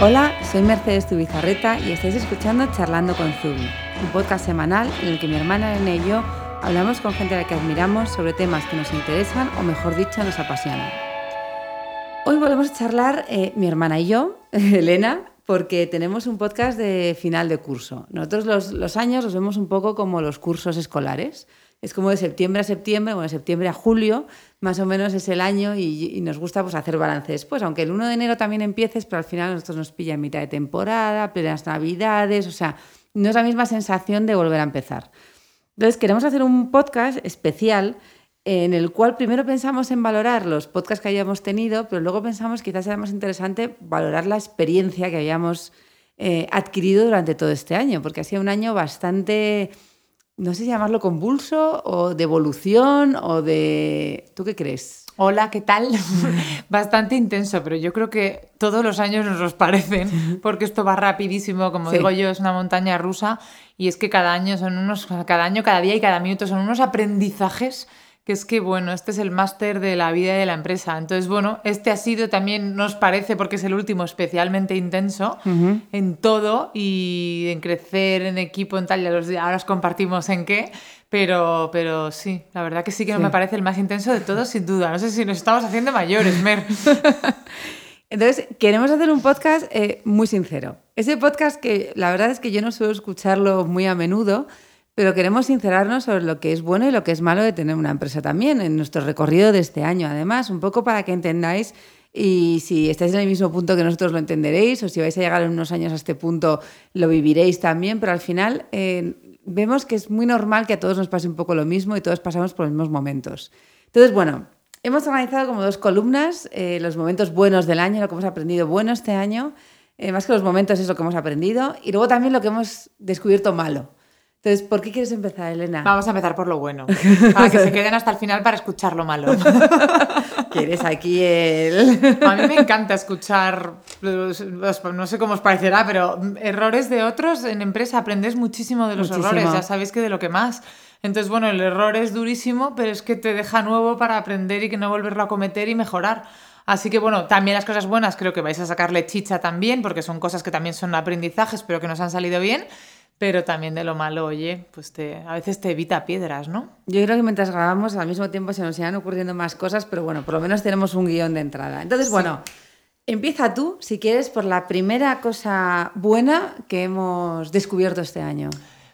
Hola, soy Mercedes Tubizarreta y estáis escuchando Charlando con Zubi, un podcast semanal en el que mi hermana Elena y yo hablamos con gente a la que admiramos sobre temas que nos interesan o mejor dicho nos apasionan. Hoy volvemos a charlar eh, mi hermana y yo, Elena, porque tenemos un podcast de final de curso. Nosotros los, los años los vemos un poco como los cursos escolares es como de septiembre a septiembre, bueno, de septiembre a julio, más o menos es el año y, nos gusta pues, hacer balances. Pues aunque el 1 de enero también empieces, pero al final nosotros nos pilla en mitad de temporada, plenas navidades, o sea, no es la misma sensación de volver a empezar. Entonces, queremos hacer un podcast especial en el cual primero pensamos en valorar los podcasts que hayamos tenido, pero luego pensamos quizás era más interesante valorar la experiencia que habíamos eh, adquirido durante todo este año, porque ha sido un año bastante no sé si llamarlo convulso o de evolución o de... ¿Tú qué crees? Hola, ¿qué tal? Bastante intenso, pero yo creo que todos los años nos los parecen, porque esto va rapidísimo, como digo yo, es una montaña rusa, y es que cada año son unos, cada año, cada día y cada minuto son unos aprendizajes que es que, bueno, este es el máster de la vida de la empresa. Entonces, bueno, este ha sido también, nos parece, porque es el último, especialmente intenso en todo y en crecer en equipo, en tal, ya los, ahora os compartimos en qué, pero, pero sí, la verdad que sí que me parece el más intenso de todos, sin duda. No sé si nos estamos haciendo mayores, Mer. Entonces, queremos hacer un podcast eh, muy sincero. Ese podcast que la verdad es que yo no suelo escucharlo muy a menudo, pero queremos sincerarnos sobre lo que es bueno y lo que es malo de tener una empresa también en nuestro recorrido de este año. Además, un poco para que entendáis y si estáis en el mismo punto que nosotros lo entenderéis o si vais a llegar en unos años a este punto lo viviréis también, pero al final eh, vemos que es muy normal que a todos nos pase un poco lo mismo y todos pasamos por los mismos momentos. Entonces, bueno, hemos organizado como dos columnas, eh, los momentos buenos del año, lo que hemos aprendido bueno este año, eh, más que los momentos es lo que hemos aprendido, y luego también lo que hemos descubierto malo. Entonces, ¿por qué quieres empezar, Elena? Vamos a empezar por lo bueno. Para que se queden hasta el final para escuchar lo malo. ¿Quieres aquí el...? A mí me encanta escuchar, no sé cómo os parecerá, pero errores de otros en empresa. Aprendes muchísimo de los errores, ya sabéis que de lo que más. Entonces, bueno, el error es durísimo, pero es que te deja nuevo para aprender y que no volverlo a cometer y mejorar. Así que bueno, también las cosas buenas creo que vais a sacarle chicha también, porque son cosas que también son aprendizajes, pero que nos han salido bien. Pero también de lo malo, oye, pues te, a veces te evita piedras, ¿no? Yo creo que mientras grabamos al mismo tiempo se nos irán ocurriendo más cosas, pero bueno, por lo menos tenemos un guion de entrada. Entonces, bueno, empieza tú, si quieres, por la primera cosa buena que hemos descubierto este año.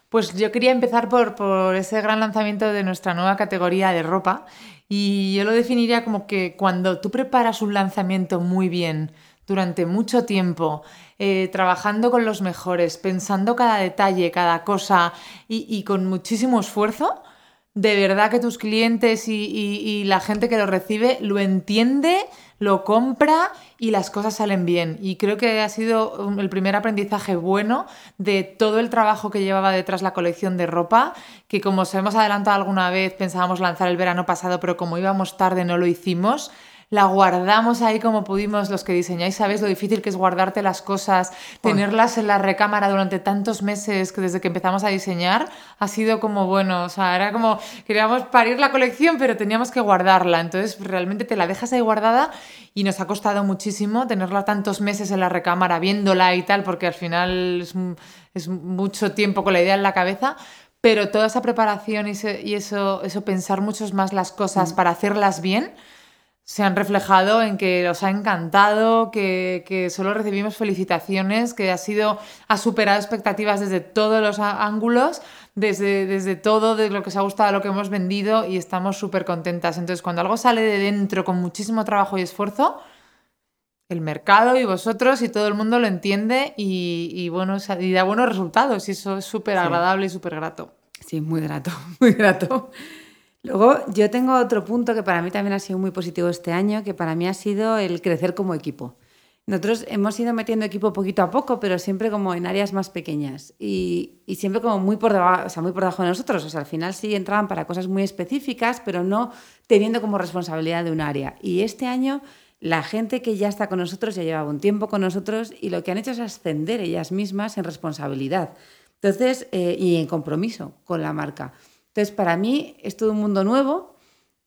Pues yo quería empezar por, por ese gran lanzamiento de nuestra nueva categoría de ropa y yo lo definiría como que cuando tú preparas un lanzamiento muy bien, durante mucho tiempo, eh, trabajando con los mejores, pensando cada detalle, cada cosa y, con muchísimo esfuerzo, de verdad que tus clientes y, la gente que lo recibe lo entiende, lo compra y las cosas salen bien. Y creo que ha sido el primer aprendizaje bueno de todo el trabajo que llevaba detrás la colección de ropa, que como os hemos adelantado alguna vez, pensábamos lanzar el verano pasado, pero como íbamos tarde no lo hicimos la guardamos ahí como pudimos los que diseñáis, sabéis lo difícil que es guardarte las cosas, tenerlas en la recámara durante tantos meses que desde que empezamos a diseñar ha sido como bueno, o sea, era como queríamos parir la colección, pero teníamos que guardarla, entonces realmente te la dejas ahí guardada y nos ha costado muchísimo tenerla tantos meses en la recámara viéndola y tal, porque al final es, es mucho tiempo con la idea en la cabeza, pero toda esa preparación y, eso, eso, pensar muchos más las cosas mm. para hacerlas bien, se han reflejado en que os ha encantado, que, solo recibimos felicitaciones, que ha sido, ha superado expectativas desde todos los ángulos, desde, desde todo, de lo que os ha gustado, lo que hemos vendido y estamos súper contentas. Entonces, cuando algo sale de dentro con muchísimo trabajo y esfuerzo, el mercado y vosotros y todo el mundo lo entiende y, bueno, y da buenos resultados y eso es súper agradable y súper grato. Sí, muy grato, muy grato. Luego, yo tengo otro punto que para mí también ha sido muy positivo este año, que para mí ha sido el crecer como equipo. Nosotros hemos ido metiendo equipo poquito a poco, pero siempre como en áreas más pequeñas y, siempre como muy por, debajo, o sea, muy por debajo de nosotros. O sea, al final sí entraban para cosas muy específicas, pero no teniendo como responsabilidad de un área. Y este año la gente que ya está con nosotros ya llevaba un tiempo con nosotros y lo que han hecho es ascender ellas mismas en responsabilidad. Entonces, eh, y en compromiso con la marca. Entonces, para mí es todo un mundo nuevo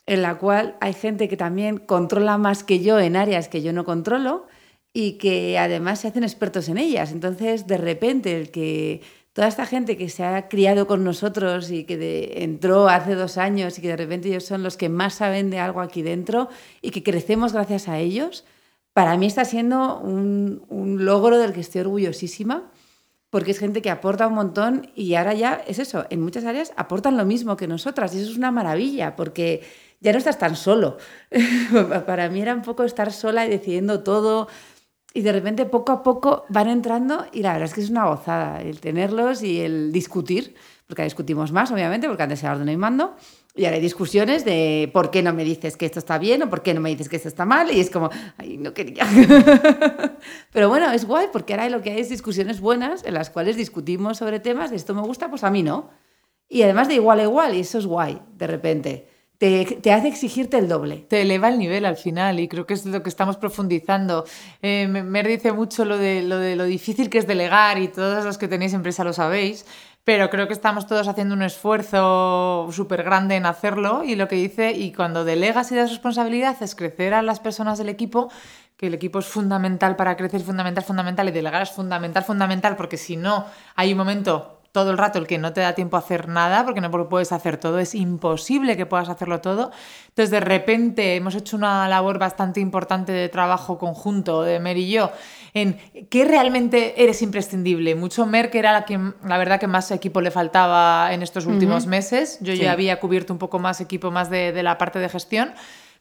en la cual hay gente que también controla más que yo en áreas que yo no controlo y que además se hacen expertos en ellas. Entonces, de repente, el que toda esta gente que se ha criado con nosotros y que entró hace dos años y que de repente ellos son los que más saben de algo aquí dentro y que crecemos gracias a ellos, para mí está siendo un, un logro del que estoy orgullosísima porque es gente que aporta un montón y ahora ya es eso, en muchas áreas aportan lo mismo que nosotras y eso es una maravilla porque ya no estás tan solo. Para mí era un poco estar sola y decidiendo todo, y de repente poco a poco van entrando y la verdad es que es una gozada el tenerlos y el discutir, porque discutimos más, obviamente, porque antes era orden y mando, y ahora hay discusiones de por qué no me dices que esto está bien o por qué no me dices que esto está mal, y es como, ay, no quería. Pero bueno, es guay, porque ahora lo que hay es discusiones buenas en las cuales discutimos sobre temas de esto me gusta, pues a mí no. Y además de igual a igual, y eso es guay, de repente te, hace exigirte el doble. Te eleva el nivel al final y creo que es lo que estamos profundizando. Eh, Mer dice mucho lo de, lo de lo difícil que es delegar y todos los que tenéis empresa lo sabéis, pero creo que estamos todos haciendo un esfuerzo súper grande en hacerlo y lo que dice, y cuando delegas y das responsabilidad es crecer a las personas del equipo, que el equipo es fundamental para crecer, fundamental, fundamental, y delegar es fundamental, fundamental, porque si no hay un momento todo el rato el que no te da tiempo a hacer nada, porque no puedes hacer todo, es imposible que puedas hacerlo todo. Entonces, de repente hemos hecho una labor bastante importante de trabajo conjunto de Mer y yo en qué realmente eres imprescindible. Mucho Mer, que era la, que, la verdad que más equipo le faltaba en estos últimos meses. Yo ya había cubierto un poco más equipo más de, de la parte de gestión,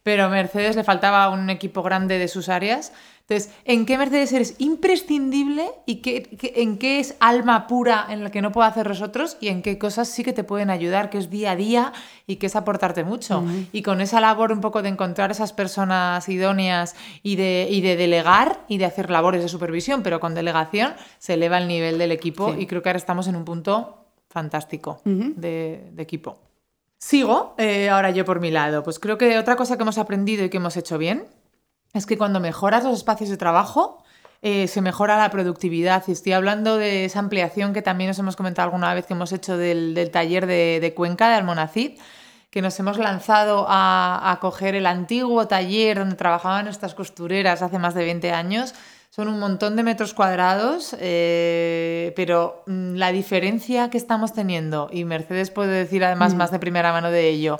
pero a Mercedes le faltaba un equipo grande de sus áreas. Entonces, ¿en qué Mercedes eres imprescindible y qué, en qué es alma pura en la que no puedo hacer otros y en qué cosas sí que te pueden ayudar, que es día a día y que es aportarte mucho? Y con esa labor un poco de encontrar esas personas idóneas y de, y de delegar y de hacer labores de supervisión, pero con delegación se eleva el nivel del equipo y creo que ahora estamos en un punto fantástico de, equipo. Sigo, eh, ahora yo por mi lado. Pues creo que otra cosa que hemos aprendido y que hemos hecho bien es que cuando mejoras los espacios de trabajo, eh, se mejora la productividad. Y estoy hablando de esa ampliación que también os hemos comentado alguna vez que hemos hecho del, taller de, Cuenca, de Almonacid, que nos hemos lanzado a, coger el antiguo taller donde trabajaban nuestras costureras hace más de 20 años. Son un montón de metros cuadrados, eh, pero mm, la diferencia que estamos teniendo, y Mercedes puede decir además mm. más de primera mano de ello,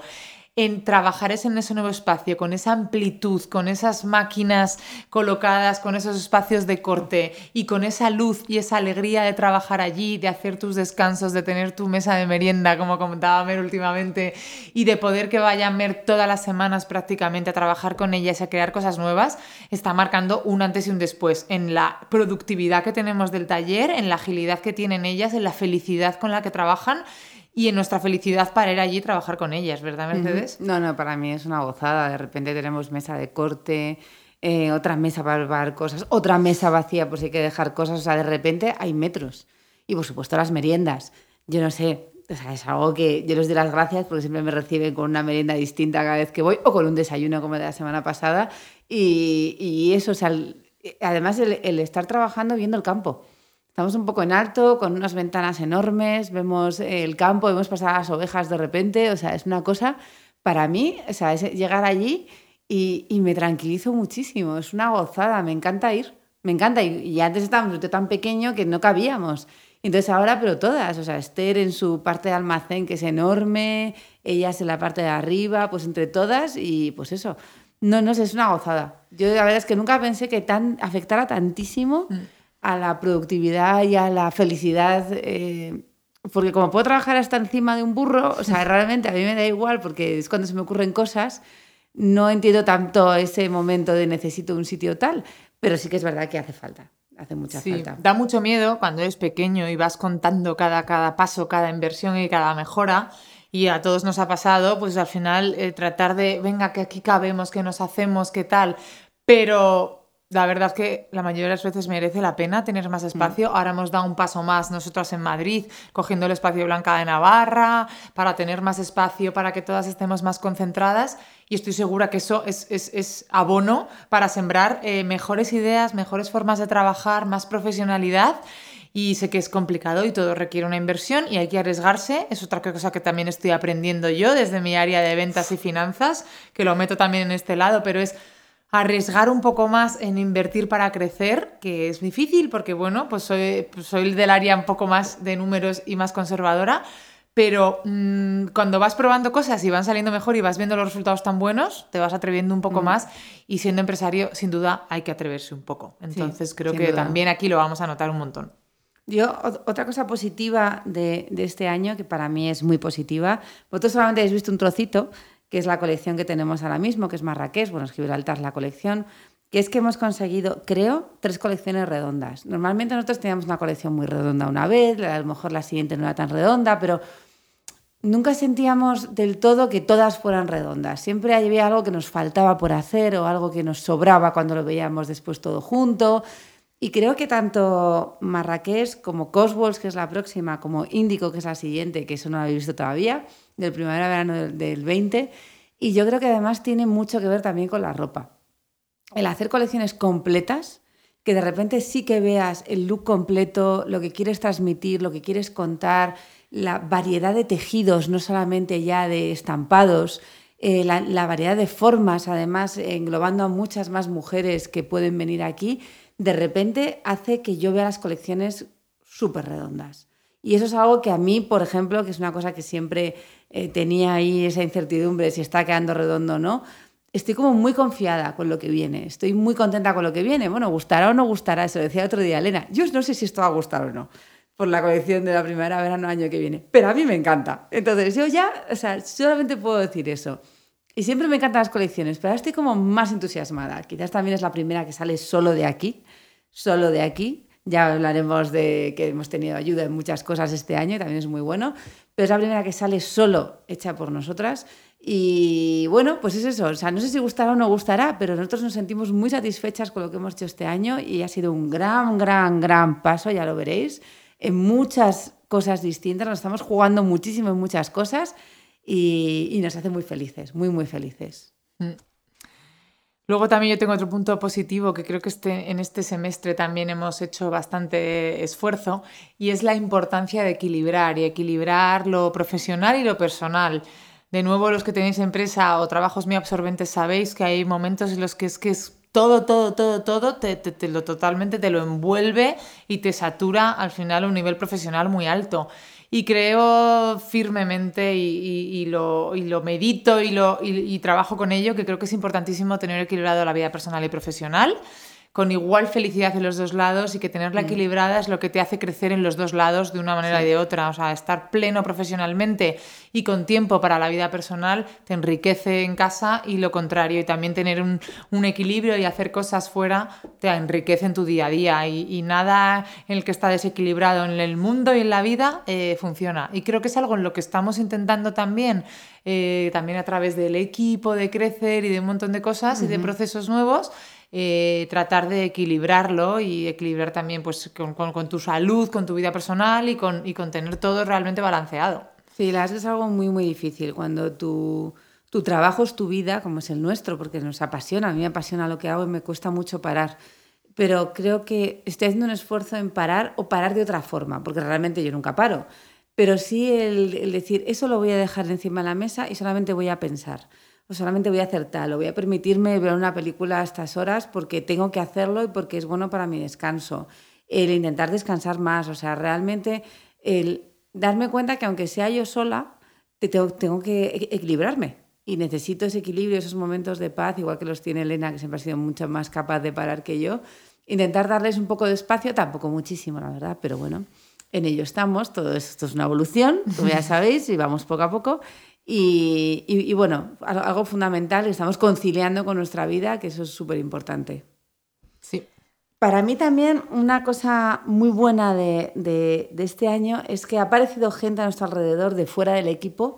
en trabajar en ese nuevo espacio, con esa amplitud, con esas máquinas colocadas, con esos espacios de corte y con esa luz y esa alegría de trabajar allí, de hacer tus descansos, de tener tu mesa de merienda, como comentaba Mer últimamente, y de poder que vayan Mer todas las semanas prácticamente a trabajar con ellas a crear cosas nuevas, está marcando un antes y un después en la productividad que tenemos del taller, en la agilidad que tienen ellas, en la felicidad con la que trabajan y en nuestra felicidad para ir allí y trabajar con ellas, ¿verdad, Mercedes? No, no, para mí es una gozada. De repente tenemos mesa de corte, eh, otra mesa para llevar cosas, otra mesa vacía por si hay que dejar cosas. O sea, de repente hay metros. Y por supuesto las meriendas. Yo no sé, o sea, es algo que yo les doy las gracias porque siempre me reciben con una merienda distinta cada vez que voy o con un desayuno como de la semana pasada. Y, y eso, o sea, además el estar trabajando viendo el campo. Estamos un poco en alto, con unas ventanas enormes, vemos el campo, vemos pasar las ovejas de repente, o sea, es una cosa, para mí, o sea, es llegar allí y, me tranquilizo muchísimo, es una gozada, me encanta ir, me encanta, y, y antes estábamos tan pequeño que no cabíamos. Entonces ahora, pero todas, o sea, Esther en su parte de almacén que es enorme, ellas en la parte de arriba, pues entre todas y pues eso. No, no sé, es una gozada. Yo la verdad es que nunca pensé que tan afectara tantísimo. Mm a la productividad y a la felicidad. Eh, porque como puedo trabajar hasta encima de un burro, o sea, realmente a mí me da igual porque es cuando se me ocurren cosas, no entiendo tanto ese momento de necesito un sitio tal, pero sí que es verdad que hace falta. Hace mucha sí, falta. Da mucho miedo cuando eres pequeño y vas contando cada, cada paso, cada inversión y cada mejora. Y a todos nos ha pasado, pues al final eh, tratar de, venga, que aquí cabemos, que nos hacemos, qué tal. Pero la verdad que la mayoría de las veces merece la pena tener más espacio. Mm. Ahora hemos dado un paso más nosotros en Madrid, cogiendo el espacio Blanca de Navarra, para tener más espacio, para que todas estemos más concentradas. Y estoy segura que eso es, abono para sembrar eh, mejores ideas, mejores formas de trabajar, más profesionalidad. Y sé que es complicado y todo requiere una inversión y hay que arriesgarse. Es otra cosa que también estoy aprendiendo yo desde mi área de ventas y finanzas, que lo meto también en este lado, pero es arriesgar un poco más en invertir para crecer, que es difícil porque, bueno, pues soy, pues soy del área un poco más de números y más conservadora, pero mm, cuando vas probando cosas y van saliendo mejor y vas viendo los resultados tan buenos, te vas atreviendo un poco mm. más y siendo empresario, sin duda, hay que atreverse un poco. Entonces creo que también aquí lo vamos a notar un montón. Yo, otra cosa positiva de, de, este año, que para mí es muy positiva, vosotros solamente habéis visto un trocito, que es la colección que tenemos ahora mismo, que es Marrakech, bueno, es Gibraltar la colección, que es que hemos conseguido, creo, tres colecciones redondas. Normalmente nosotros teníamos una colección muy redonda una vez, a lo mejor la siguiente no era tan redonda, pero nunca sentíamos del todo que todas fueran redondas. Siempre había algo que nos faltaba por hacer o algo que nos sobraba cuando lo veíamos después todo junto. Y creo que tanto Marrakech como Coswalls, que es la próxima, como Índico, que es la siguiente, que eso no lo habéis visto todavía, del primavera-verano del 20. Y yo creo que además tiene mucho que ver también con la ropa. El hacer colecciones completas, que de repente sí que veas el look completo, lo que quieres transmitir, lo que quieres contar, la variedad de tejidos, no solamente ya de estampados, eh, la, variedad de formas, además englobando a muchas más mujeres que pueden venir aquí, de repente hace que yo vea las colecciones súper redondas. Y eso es algo que a mí, por ejemplo, que es una cosa que siempre eh, tenía ahí esa incertidumbre si está quedando redondo o no, estoy como muy confiada con lo que viene, estoy muy contenta con lo que viene. Bueno, gustará o no gustará, eso decía otro día Elena. Yo no sé si esto va a gustar o no por la colección de la primavera, verano, año que viene. Pero a mí me encanta. Entonces, yo ya, o sea, solamente puedo decir eso. Y siempre me encantan las colecciones, pero ahora estoy como más entusiasmada. Quizás también es la primera que sale solo de aquí, solo de aquí. Ya hablaremos de que hemos tenido ayuda en muchas cosas este año y también es muy bueno. Pero es la primera que sale solo hecha por nosotras. Y bueno, pues es eso. O sea, no sé si gustará o no gustará, pero nosotros nos sentimos muy satisfechas con lo que hemos hecho este año y ha sido un gran, gran, gran paso, ya lo veréis en muchas cosas distintas, nos estamos jugando muchísimo en muchas cosas y, nos hace muy felices, muy, muy felices. Luego también yo tengo otro punto positivo que creo que este, en este semestre también hemos hecho bastante esfuerzo y es la importancia de equilibrar y equilibrar lo profesional y lo personal. De nuevo, los que tenéis empresa o trabajos muy absorbentes sabéis que hay momentos en los que es que es todo, todo, todo, todo, te, lo totalmente te lo envuelve y te satura al final a un nivel profesional muy alto. Y creo firmemente y, lo, lo, medito y, lo, y trabajo con ello, que creo que es importantísimo tener equilibrado la vida personal y profesional con igual felicidad en los dos lados y que tenerla mm. equilibrada es lo que te hace crecer en los dos lados de una manera y de otra. O sea, estar pleno profesionalmente y con tiempo para la vida personal te enriquece en casa y lo contrario. Y también tener un, equilibrio y hacer cosas fuera te enriquece en tu día a día. Y, nada en el que está desequilibrado en el mundo y en la vida eh, funciona. Y creo que es algo en lo que estamos intentando también. Eh, también a través del equipo, de crecer y de un montón de cosas y de procesos nuevos, eh, tratar de equilibrarlo y equilibrar también pues, con, tu salud, con tu vida personal y con, y con tener todo realmente balanceado. Sí, la es algo muy, muy difícil cuando tu, tu trabajo es tu vida, como es el nuestro, porque nos apasiona, a mí me apasiona lo que hago y me cuesta mucho parar. Pero creo que estoy haciendo un esfuerzo en parar o parar de otra forma, porque realmente yo nunca paro. Pero sí el decir, eso lo voy a dejar encima de la mesa y solamente voy a pensar o solamente voy a hacer tal, o voy a permitirme ver una película a estas horas porque tengo que hacerlo y porque es bueno para mi descanso. El intentar descansar más, o sea, realmente el darme cuenta que aunque sea yo sola, tengo, tengo que equilibrarme. Y necesito ese equilibrio, esos momentos de paz, igual que los tiene Elena, que siempre ha sido mucho más capaz de parar que yo. Intentar darles un poco de espacio, tampoco muchísimo, la verdad, pero bueno, en ello estamos. Todo esto es una evolución, como ya sabéis, y vamos poco a poco. Y, bueno, algo fundamental, estamos conciliando con nuestra vida, que eso es súper importante. Sí. Para mí también una cosa muy buena de, este año es que ha aparecido gente a nuestro alrededor de fuera del equipo,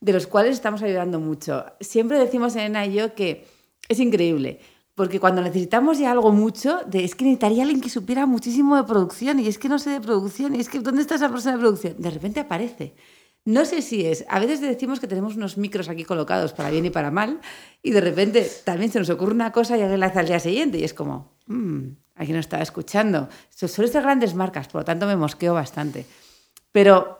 de los cuales estamos ayudando mucho. Siempre decimos Elena y yo que es increíble, porque cuando necesitamos ya algo mucho, de, es que necesitaría alguien que supiera muchísimo de producción y es que no sé de producción y es que ¿dónde está esa persona de producción? De repente aparece. No sé si es, a veces decimos que tenemos unos micros aquí colocados para bien y para mal, y de repente también se nos ocurre una cosa y alguien la hace al día siguiente, y es como, mmm, no estaba escuchando. Son estas grandes marcas, por lo tanto me mosqueo bastante. Pero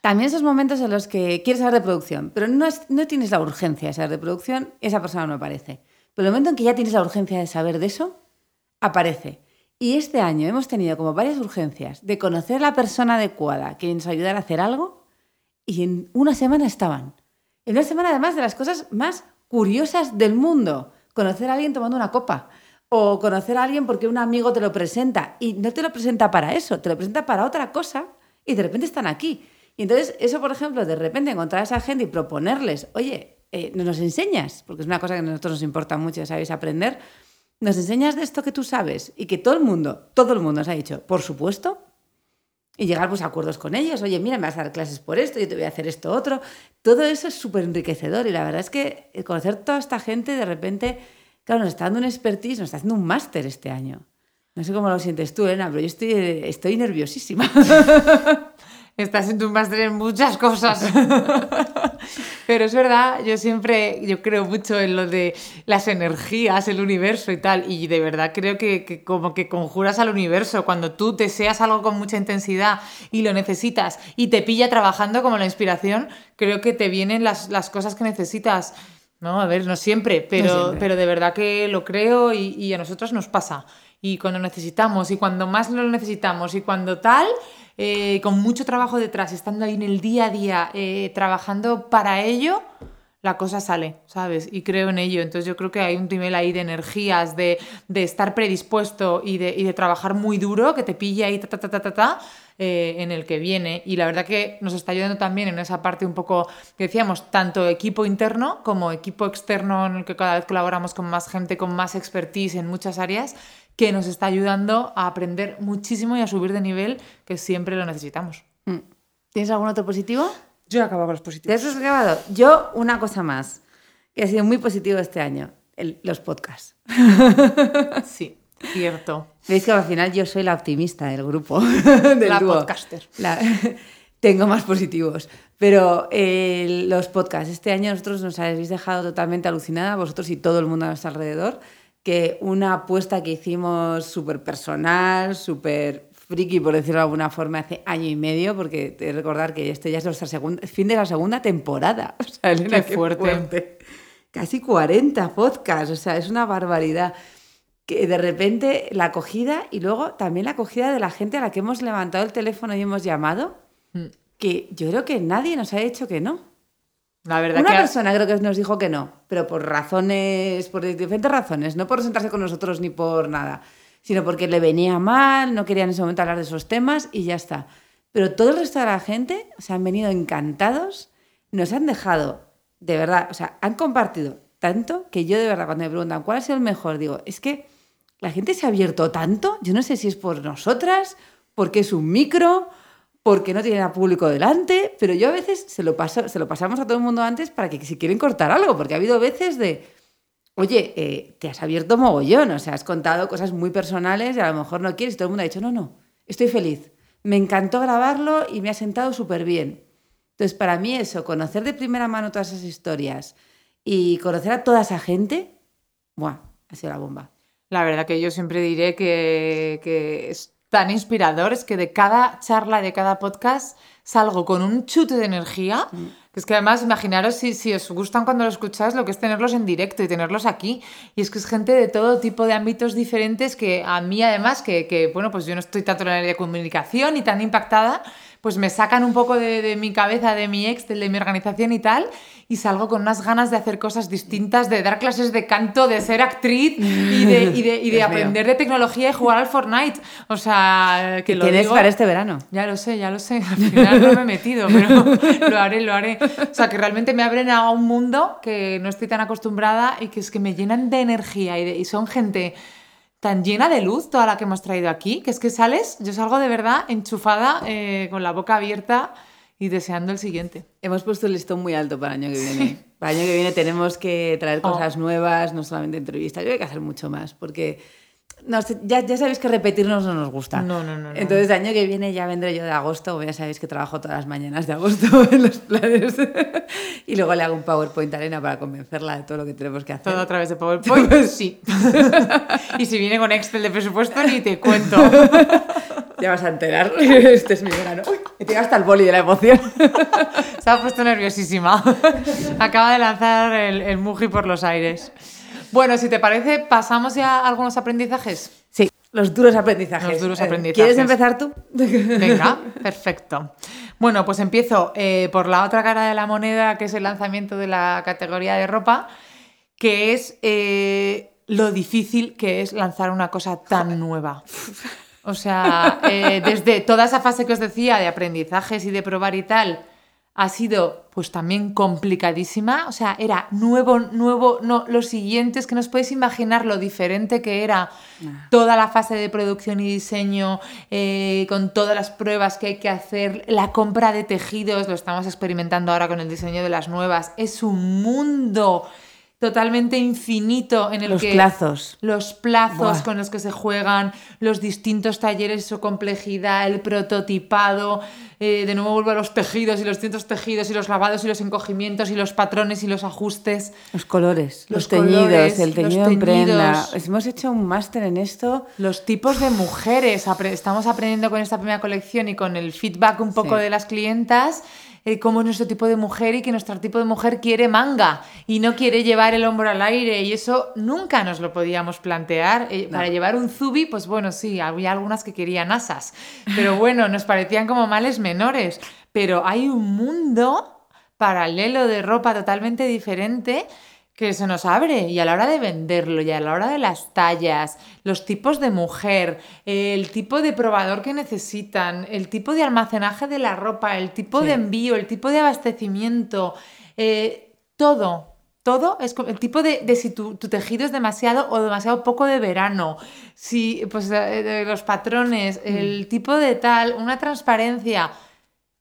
también esos momentos en los que quieres saber de producción, pero no, no tienes la urgencia de saber de producción, esa persona no aparece. Pero el momento en que ya tienes la urgencia de saber de eso, aparece. Y este año hemos tenido como varias urgencias de conocer a la persona adecuada que nos ayudara a hacer algo y en una semana estaban. En una semana además de las cosas más curiosas del mundo. Conocer a alguien tomando una copa o conocer a alguien porque un amigo te lo presenta y no te lo presenta para eso, te lo presenta para otra cosa y de repente están aquí. Y entonces eso, por ejemplo, de repente encontrar a esa gente y proponerles, oye, eh, nos enseñas, porque es una cosa que a nosotros nos importa mucho, ya sabéis, aprender, nos enseñas de esto que tú sabes y que todo el mundo, todo el mundo nos ha dicho, por supuesto, y llegar pues, a acuerdos con ellos. Oye, mira, me vas a dar clases por esto, yo te voy a hacer esto otro. Todo eso es súper enriquecedor y la verdad es que conocer toda esta gente de repente, claro, nos está dando un expertise, nos está haciendo un máster este año. No sé cómo lo sientes tú, Elena, pero yo estoy, estoy nerviosísima. Estás en tu máster en muchas cosas. Pero es verdad, yo siempre, yo creo mucho en lo de las energías, el universo y tal. Y de verdad creo que, como que conjuras al universo. Cuando tú deseas algo con mucha intensidad y lo necesitas y te pilla trabajando como la inspiración, creo que te vienen las, cosas que necesitas. No, a ver, no siempre, pero, pero de verdad que lo creo y, y a nosotros nos pasa. Y cuando necesitamos, y cuando más lo necesitamos, y cuando tal, eh, con mucho trabajo detrás, estando ahí en el día a día, eh, trabajando para ello, la cosa sale, ¿sabes? Y creo en ello. Entonces yo creo que hay un nivel ahí de energías, de, estar predispuesto y de, trabajar muy duro, que te pilla ahí, ta, ta, ta, ta, ta, eh, en el que viene. Y la verdad que nos está ayudando también en esa parte un poco que decíamos, tanto equipo interno como equipo externo en el que cada vez colaboramos con más gente, con más expertise en muchas áreas, que nos está ayudando a aprender muchísimo y a subir de nivel, que siempre lo necesitamos. Mm. ¿Tienes algún otro positivo? Yo he acabado con los positivos. ¿Te has acabado? Yo, una cosa más, que ha sido muy positivo este año, los podcasts. Sí, cierto. Veis que al final yo soy la optimista del grupo. Del la podcaster. tengo más positivos. Pero eh, los podcasts, este año nosotros nos habéis dejado totalmente alucinada, vosotros y todo el mundo a nuestro alrededor que una apuesta que hicimos súper personal, súper friki, por decirlo de alguna forma, hace año y medio, porque te recordar que este ya es nuestra segunda, fin de la segunda temporada. O sea, qué, fuerte. Casi 40 podcasts, o sea, es una barbaridad. Que de repente la acogida y luego también la acogida de la gente a la que hemos levantado el teléfono y hemos llamado, mm. que yo creo que nadie nos ha dicho que no. La verdad Una persona creo que nos dijo que no, pero por razones, por diferentes razones, no por sentarse con nosotros ni por nada, sino porque le venía mal, no quería en ese momento hablar de esos temas y ya está. Pero todo el resto de la gente se han venido encantados, nos han dejado, de verdad, o sea, han compartido tanto que yo de verdad cuando me preguntan cuál ha sido el mejor, digo, es que la gente se ha abierto tanto, yo no sé si es por nosotras, porque es un micro, porque no tienen a público delante, pero yo a veces se lo, paso, se lo pasamos a todo el mundo antes para que si quieren cortar algo, porque ha habido veces de, oye, eh, te has abierto mogollón, o sea, has contado cosas muy personales y a lo mejor no quieres y todo el mundo ha dicho, no, no, estoy feliz, me encantó grabarlo y me ha sentado súper bien. Entonces, para mí eso, conocer de primera mano todas esas historias y conocer a toda esa gente, ¡buah! Ha sido la bomba. La verdad que yo siempre diré que, que es tan inspiradores que de cada charla, de cada podcast, salgo con un chute de energía. Mm. Que es que además, imaginaros si, si os gustan cuando lo escucháis, lo que es tenerlos en directo y tenerlos aquí. Y es que es gente de todo tipo de ámbitos diferentes que a mí, además, que, que bueno, pues yo no estoy tanto en la área de comunicación y tan impactada, pues me sacan un poco de, mi cabeza, de mi ex, de mi organización y tal, y salgo con unas ganas de hacer cosas distintas, de dar clases de canto, de ser actriz y de, aprender de tecnología y jugar al Fortnite. O sea, que lo ¿Tienes para este verano? Ya lo sé, ya lo sé. Al final no me he metido, pero lo haré, lo haré. O sea, que realmente me abren a un mundo que no estoy tan acostumbrada y que es que me llenan de energía y, y son gente tan llena de luz toda la que hemos traído aquí, que es que sales, yo salgo de verdad enchufada, eh, con la boca abierta y deseando el siguiente. Hemos puesto el listón muy alto para el año que viene. Para el año que viene tenemos que traer oh. cosas nuevas, no solamente entrevistas, yo hay que hacer mucho más, porque ya, ya sabéis que repetirnos no nos gusta. No, no, no. Entonces, el año que viene ya vendré yo de agosto, ya sabéis que trabajo todas las mañanas de agosto en los planes. y luego le hago un PowerPoint a Elena para convencerla de todo lo que tenemos que hacer. ¿Todo a través de PowerPoint? Pues sí. y si viene con Excel de presupuesto, ni te cuento. ya vas a enterar. Este es mi verano. Uy, me tiene hasta el boli de la emoción. Se ha puesto nerviosísima. Acaba de lanzar el, el Muji por los aires. Bueno, si te parece, pasamos ya a algunos aprendizajes. Sí, los duros aprendizajes. Los duros Eh, aprendizajes. ¿Quieres empezar tú? Venga, perfecto. Bueno, pues empiezo eh, por la otra cara de la moneda, que es el lanzamiento de la categoría de ropa, que es eh, lo difícil que es lanzar una cosa tan nueva. O sea, eh, desde toda esa fase que os decía de aprendizajes y de probar y tal, ha sido pues también complicadísima. O sea, era nuevo, nuevo, no, lo siguiente es que no os podéis imaginar lo diferente que era toda la fase de producción y diseño, eh, con todas las pruebas que hay que hacer, la compra de tejidos, lo estamos experimentando ahora con el diseño de las nuevas. Es un mundo totalmente infinito en el Los que plazos. los plazos Buah. con los que se juegan, los distintos talleres, su complejidad, el prototipado, eh, de nuevo vuelvo a los tejidos y los distintos tejidos y los lavados y los encogimientos y los patrones y los ajustes. Los colores, los, Los teñidos, colores, el teñido en prenda. Hemos hecho un máster en esto. Los tipos de mujeres, estamos aprendiendo con esta primera colección y con el feedback un poco Sí. de las clientas, eh, cómo es nuestro tipo de mujer y que nuestro tipo de mujer quiere manga y no quiere llevar el hombro al aire y eso nunca nos lo podíamos plantear. Eh, No. Para llevar un zubi, pues bueno, sí, había algunas que querían asas, pero bueno, nos parecían como males menores. Pero hay un mundo paralelo de ropa totalmente diferente que se nos abre y a la hora de venderlo y a la hora de las tallas, los tipos de mujer, el tipo de probador que necesitan, el tipo de almacenaje de la ropa, el tipo Sí. de envío, el tipo de abastecimiento, eh, todo. Todo es el tipo de, de si tu, tu tejido es demasiado o demasiado poco de verano, si pues eh, los patrones, el tipo de tal, una transparencia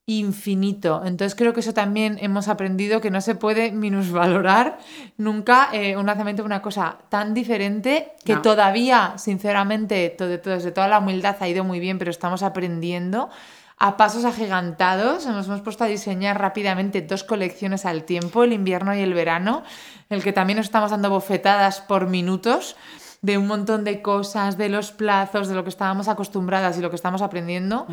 infinito. Entonces creo que eso también hemos aprendido que no se puede minusvalorar nunca eh, un lanzamiento de una cosa tan diferente que No. todavía, sinceramente, todo, desde toda la humildad ha ido muy bien, pero estamos aprendiendo a pasos agigantados. Nos hemos puesto a diseñar rápidamente dos colecciones al tiempo, el invierno y el verano, el que también nos estamos dando bofetadas por minutos de un montón de cosas, de los plazos, de lo que estábamos acostumbradas y lo que estamos aprendiendo.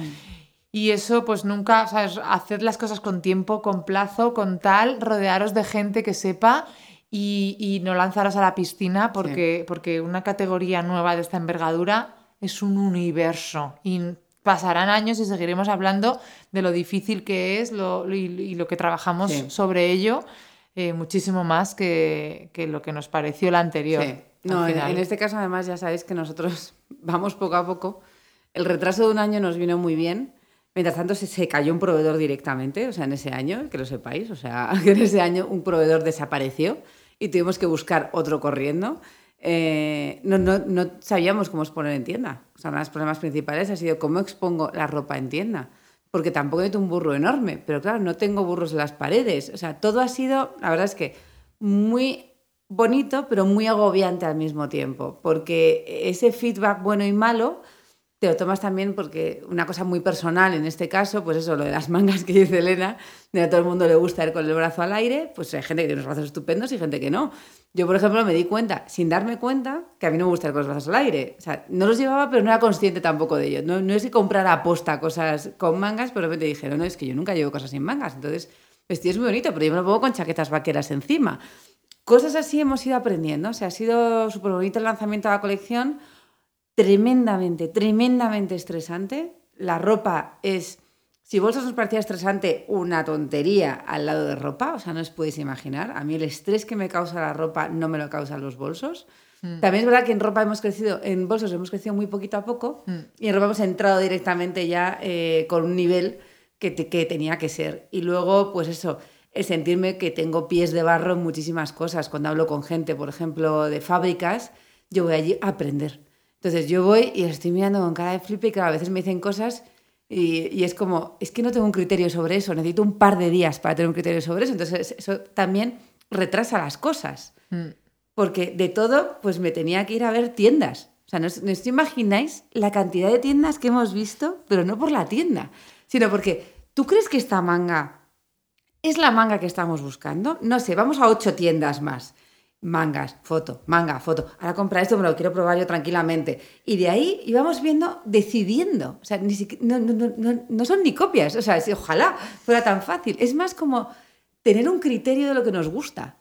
Y eso, pues nunca, ¿sabes? Haced las cosas con tiempo, con plazo, con tal, rodearos de gente que sepa y, y no lanzaros a la piscina porque, porque una categoría nueva de esta envergadura es un universo. Y pasarán años y seguiremos hablando de lo difícil que es lo, y, y lo que trabajamos Sí. sobre ello eh, muchísimo más que, que lo que nos pareció la anterior. Sí. No, en, en este caso además ya sabéis que nosotros vamos poco a poco. El retraso de un año nos vino muy bien. Mientras tanto se, cayó un proveedor directamente, o sea, en ese año, que lo sepáis, o sea, que en ese año un proveedor desapareció y tuvimos que buscar otro corriendo. Eh, no, no, no sabíamos cómo exponer en tienda. O sea, uno de los problemas principales ha sido cómo expongo la ropa en tienda. Porque tampoco necesito un burro enorme, pero claro, no tengo burros en las paredes. O sea, todo ha sido, la verdad es que muy bonito, pero muy agobiante al mismo tiempo. Porque ese feedback bueno y malo te lo tomas también porque una cosa muy personal en este caso, pues eso, lo de las mangas que dice Elena, de a todo el mundo le gusta ir con el brazo al aire, pues hay gente que tiene unos brazos estupendos y gente que no. Yo, por ejemplo, me di cuenta, sin darme cuenta, que a mí no me gusta ir con los brazos al aire. O sea, no los llevaba, pero no era consciente tampoco de ello. No, no es que comprara aposta cosas con mangas, pero de repente dije, no, no, es que yo nunca llevo cosas sin mangas. Entonces, vestido es muy bonito, pero yo me lo pongo con chaquetas vaqueras encima. Cosas así hemos ido aprendiendo. O sea, ha sido súper bonito el lanzamiento de la colección tremendamente, tremendamente estresante. La ropa es, si vosotros os parecía estresante, una tontería al lado de ropa, o sea, no os podéis imaginar. A mí el estrés que me causa la ropa no me lo causan los bolsos. También es verdad que en ropa hemos crecido, en bolsos hemos crecido muy poquito a poco Mm. y en ropa hemos entrado directamente ya eh, con un nivel que, te- que tenía que ser. Y luego, pues eso, el sentirme que tengo pies de barro en muchísimas cosas. Cuando hablo con gente, por ejemplo, de fábricas, yo voy allí a aprender. Entonces yo voy y estoy mirando con cara de flipe y que a veces me dicen cosas y, y es como, es que no tengo un criterio sobre eso, necesito un par de días para tener un criterio sobre eso. Entonces eso también retrasa las cosas. Mm. Porque de todo, pues me tenía que ir a ver tiendas. O sea, no, no os imagináis la cantidad de tiendas que hemos visto, pero no por la tienda, sino porque tú crees que esta manga es la manga que estamos buscando. No sé, vamos a ocho tiendas más. Mangas, foto, manga, foto. Ahora compra esto, me lo quiero probar yo tranquilamente. Y de ahí íbamos viendo, decidiendo. O sea, ni no, no- no- no- son ni copias. O sea, si ojalá fuera tan fácil. Es más como tener un criterio de lo que nos gusta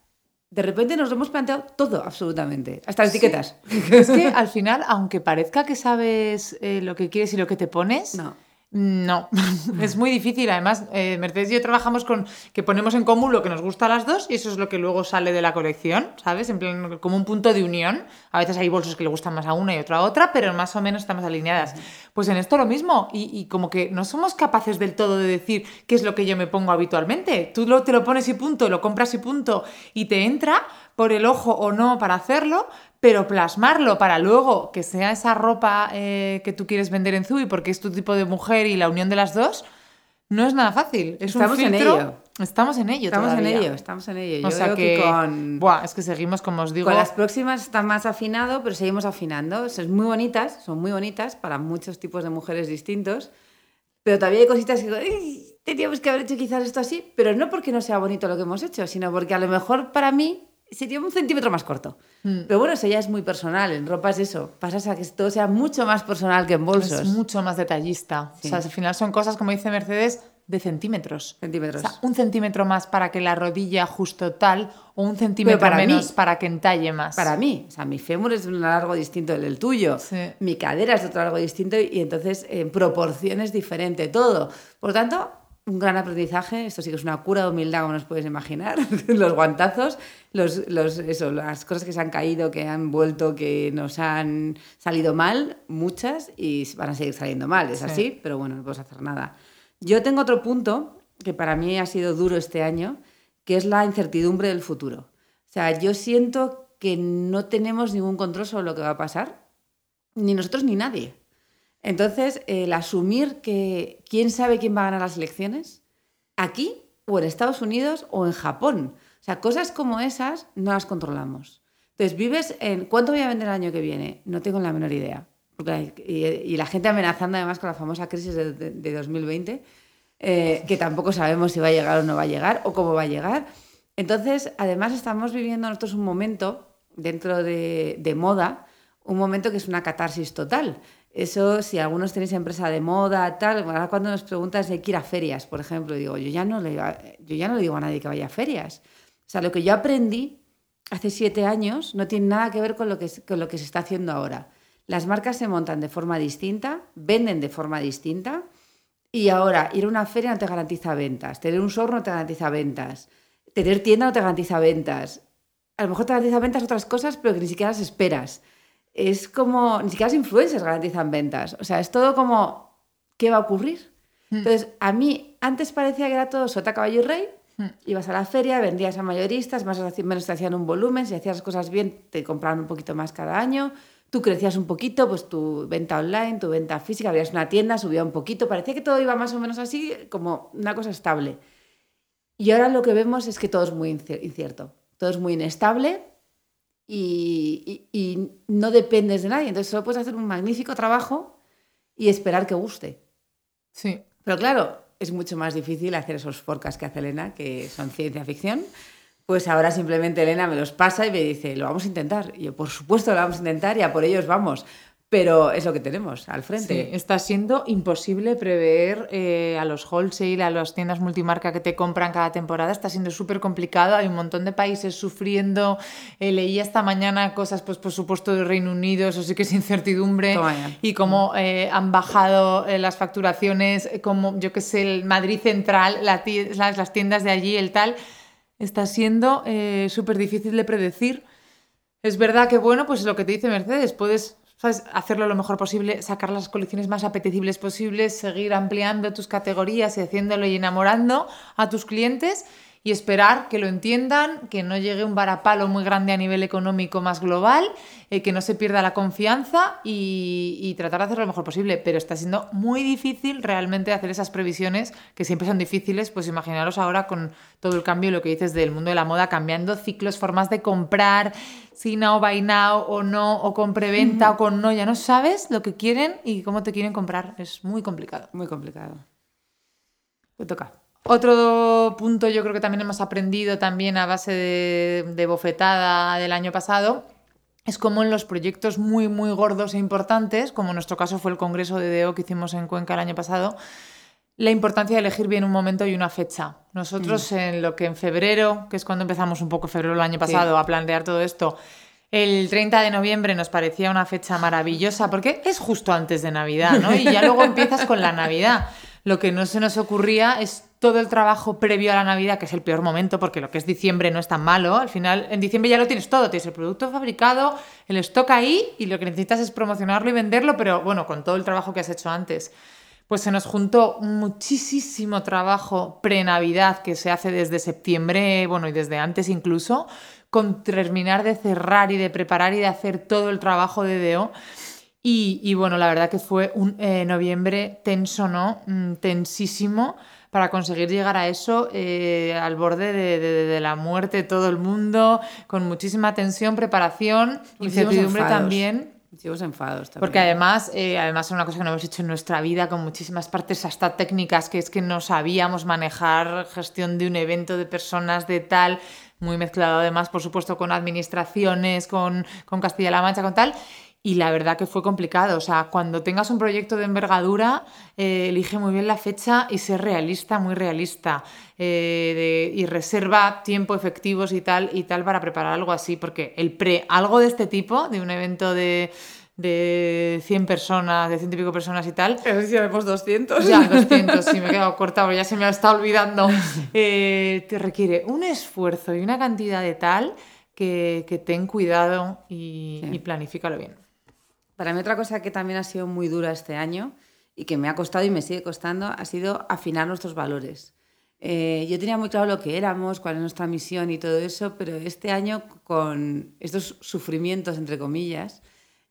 de repente nos lo hemos planteado todo, absolutamente, hasta las etiquetas. Es que al final, aunque parezca que sabes eh, lo que quieres y lo que te pones, No. No, es muy difícil. Además, eh, Mercedes y yo trabajamos con que ponemos en común lo que nos gusta a las dos y eso es lo que luego sale de la colección, ¿sabes? Como un punto de unión. A veces hay bolsos que le gustan más a una y otra a otra, pero más o menos estamos alineadas. Pues en esto lo mismo. Y, y como que no somos capaces del todo de decir qué es lo que yo me pongo habitualmente. Tú lo, te lo pones y punto, lo compras y punto, y te entra por el ojo o no para hacerlo, pero plasmarlo para luego que sea esa ropa eh, que tú quieres vender en Zubi porque es tu tipo de mujer y la unión de las dos, no es nada fácil. Es Estamos un en ello. Estamos en ello. Estamos en todavía. ello, estamos en ello. Yo O sea creo que, que con, Buah, es que seguimos, como os digo, con las próximas está más afinado, pero seguimos afinando. Son muy bonitas, son muy bonitas para muchos tipos de mujeres distintos, pero todavía hay cositas que digo, "Ay, teníamos que haber hecho quizás esto así, pero no porque no sea bonito lo que hemos hecho, sino porque a lo mejor para mí sería un centímetro más corto. Mm. Pero bueno, eso ya es muy personal. En ropa es eso. Pasas a que todo sea mucho más personal que en bolsos. es mucho más detallista. Sí. O sea, al final son cosas, como dice Mercedes, de centímetros. Centímetros. O sea, un centímetro más para que la rodilla justo tal, o un centímetro para menos mí. para que entalle más. Para mí, o sea, mi fémur es de un largo distinto del del tuyo, Sí. mi cadera es de otro largo distinto y entonces en proporción es diferente todo. Por lo tanto, un gran aprendizaje, esto sí que es una cura de humildad, como nos puedes imaginar, los guantazos, los, los, eso, las cosas que se han caído, que han vuelto, que nos han salido mal, muchas, y van a seguir saliendo mal, es Sí. así, pero bueno, no podemos hacer nada. Yo tengo otro punto que para mí ha sido duro este año, que es la incertidumbre del futuro. O sea, yo siento que no tenemos ningún control sobre lo que va a pasar, ni nosotros ni nadie. Entonces, el asumir que quién sabe quién va a ganar las elecciones, aquí o en Estados Unidos o en Japón. O sea, cosas como esas no las controlamos. Entonces, vives en cuánto voy a vender el año que viene, no tengo la menor idea. Y, la gente amenazando además con la famosa crisis de, de- de 2020, eh, que tampoco sabemos si va a llegar o no va a llegar o cómo va a llegar. Entonces, además estamos viviendo nosotros un momento dentro de, de moda, un momento que es una catarsis total. Eso, si algunos tenéis empresa de moda, tal, ahora cuando nos preguntas de que ir a ferias, por ejemplo, digo, yo ya no le, yo ya no digo a nadie que vaya a ferias. O sea, lo que yo aprendí hace siete años no tiene nada que ver con lo que, con lo que se está haciendo ahora. Las marcas se montan de forma distinta, venden de forma distinta y ahora ir a una feria no te garantiza ventas, tener un showroom no te garantiza ventas, tener tienda no te garantiza ventas. A lo mejor te garantiza ventas otras cosas, pero que ni siquiera las esperas. Es como, ni siquiera los influencers garantizan ventas. O sea, es todo como, ¿qué va a ocurrir? Entonces, a mí antes parecía que era todo sota, caballo y rey. Ibas a la feria, vendías a mayoristas, más o menos te hacían un volumen, si hacías las cosas bien, te compraban un poquito más cada año. Tú crecías un poquito, pues tu venta online, tu venta física, abrías una tienda, subía un poquito. Parecía que todo iba más o menos así, como una cosa estable. Y ahora lo que vemos es que todo es muy inci- incierto, todo es muy inestable y, y- y no dependes de nadie. Entonces solo puedes hacer un magnífico trabajo y esperar que guste. Sí. Pero claro, es mucho más difícil hacer esos forecasts que hace Elena, que son ciencia ficción. Pues ahora simplemente Elena me los pasa y me dice, lo vamos a intentar. Y yo, por supuesto, lo vamos a intentar y a por ellos vamos. Pero es lo que tenemos al Sí, frente. está siendo imposible prever eh, a los wholesale, a las tiendas multimarca que te compran cada temporada. Está siendo súper complicado. Hay un montón de países sufriendo. Eh, leí esta mañana cosas, pues por supuesto, de Reino Unido, eso sí que es incertidumbre. Y cómo eh, han bajado eh, las facturaciones, eh, como yo que sé, el Madrid Central, la las tiendas de allí, el tal. Está siendo eh, súper difícil de predecir. Es verdad que, bueno, pues lo que te dice Mercedes, puedes hacerlo lo mejor posible, sacar las colecciones más apetecibles posibles, seguir ampliando tus categorías y haciéndolo y enamorando a tus clientes y esperar que lo entiendan, que no llegue un varapalo muy grande a nivel económico más global, eh, que no se pierda la confianza y, y tratar de hacerlo lo mejor posible. Pero está siendo muy difícil realmente hacer esas previsiones, que siempre son difíciles, pues imaginaros ahora con todo el cambio, lo que dices del mundo de la moda, cambiando ciclos, formas de comprar, si now, buy now, o no, o con preventa, o con no, ya no sabes lo que quieren y cómo te quieren comprar. Es muy complicado. Muy complicado. Me toca. Otro punto yo creo que también hemos aprendido también a base de, de bofetada del año pasado es como en los proyectos muy, muy gordos e importantes, como en nuestro caso fue el congreso de DEO que hicimos en Cuenca el año pasado, la importancia de elegir bien un momento y una fecha. Nosotros mm. en lo que en febrero, que es cuando empezamos un poco febrero del año pasado a plantear todo esto, el 30 de noviembre nos parecía una fecha maravillosa porque es justo antes de Navidad, ¿no? Y ya luego empiezas con la Navidad. Lo que no se nos ocurría es todo el trabajo previo a la Navidad, que es el peor momento, porque lo que es diciembre no es tan malo. Al final, en diciembre ya lo tienes todo. Tienes el producto fabricado, el stock ahí, y lo que necesitas es promocionarlo y venderlo, pero bueno, con todo el trabajo que has hecho antes. Pues se nos juntó muchísimo trabajo pre-Navidad que se hace desde septiembre, bueno, y desde antes incluso, con terminar de cerrar y de preparar y de hacer todo el trabajo de DO. Y, bueno, la verdad que fue un eh, noviembre tenso, ¿no? Mm, tensísimo para conseguir llegar a eso eh, al borde de, la muerte todo el mundo, con muchísima tensión, preparación, incertidumbre también. Muchísimos enfados también. Porque además, eh, además es una cosa que no hemos hecho en nuestra vida con muchísimas partes hasta técnicas, que es que no sabíamos manejar gestión de un evento de personas de tal, muy mezclado además, por supuesto, con administraciones, con, con Castilla-La Mancha, con tal. Y la verdad que fue complicado. O sea, cuando tengas un proyecto de envergadura, eh, elige muy bien la fecha y ser realista, muy realista. Eh, y reserva tiempo efectivos y tal, y tal para preparar algo así. Porque el pre, algo de este tipo, de un evento de de 100 personas, de ciento y pico personas y tal. Pero si tenemos 200. Ya, 200, sí, me he quedado cortado, ya se me ha estado olvidando. Eh, te requiere un esfuerzo y una cantidad de tal que, que ten cuidado y, y planifícalo bien. Para mí otra cosa que también ha sido muy dura este año y que me ha costado y me sigue costando ha sido afinar nuestros valores. Eh, yo tenía muy claro lo que éramos, cuál es nuestra misión y todo eso, pero este año con estos sufrimientos, entre comillas,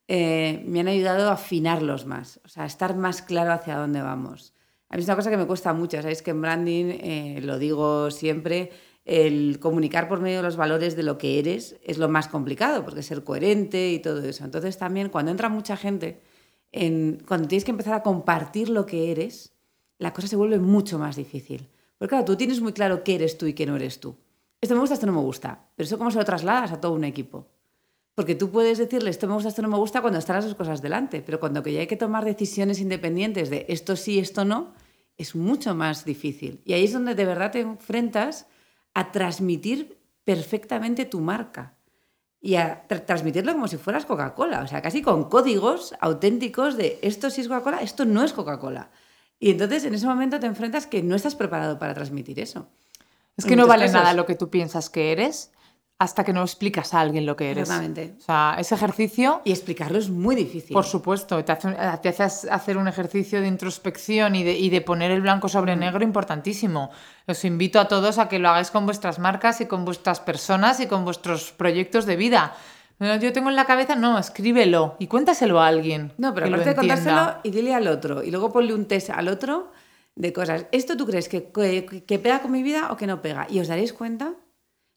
eh, me han ayudado a afinarlos más, o sea, a estar más claro hacia dónde vamos. A mí es una cosa que me cuesta mucho, sabéis que en branding, eh, lo digo siempre, el comunicar por medio de los valores de lo que eres es lo más complicado, porque ser coherente y todo eso. Entonces también cuando entra mucha gente, en, cuando tienes que empezar a compartir lo que eres, la cosa se vuelve mucho más difícil. Porque claro, tú tienes muy claro qué eres tú y qué no eres tú. Esto me gusta, esto no me gusta. Pero eso cómo se lo trasladas a todo un equipo. Porque tú puedes decirle esto me gusta, esto no me gusta cuando están las dos cosas delante, pero cuando que ya hay que tomar decisiones independientes de esto sí, esto no, es mucho más difícil. Y ahí es donde de verdad te enfrentas a transmitir perfectamente tu marca y a transmitirlo como si fueras Coca-Cola, o sea, casi con códigos auténticos de esto sí es Coca-Cola, esto no es Coca-Cola. Y entonces en ese momento te enfrentas que no estás preparado para transmitir eso. Es que no vale nada lo que tú piensas que eres hasta que no explicas a alguien lo que eres. Exactamente. O sea, ese ejercicio... Y explicarlo es muy difícil. Por supuesto, te, hace, hacer un ejercicio de introspección y de, y de poner el blanco sobre mm. negro importantísimo. Os invito a todos a que lo hagáis con vuestras marcas y con vuestras personas y con vuestros proyectos de vida. Yo tengo en la cabeza, no, escríbelo y cuéntaselo a alguien. No, pero aparte de contárselo y dile al otro. Y luego ponle un test al otro de cosas. ¿Esto tú crees que, que, que pega con mi vida o que no pega? Y os daréis cuenta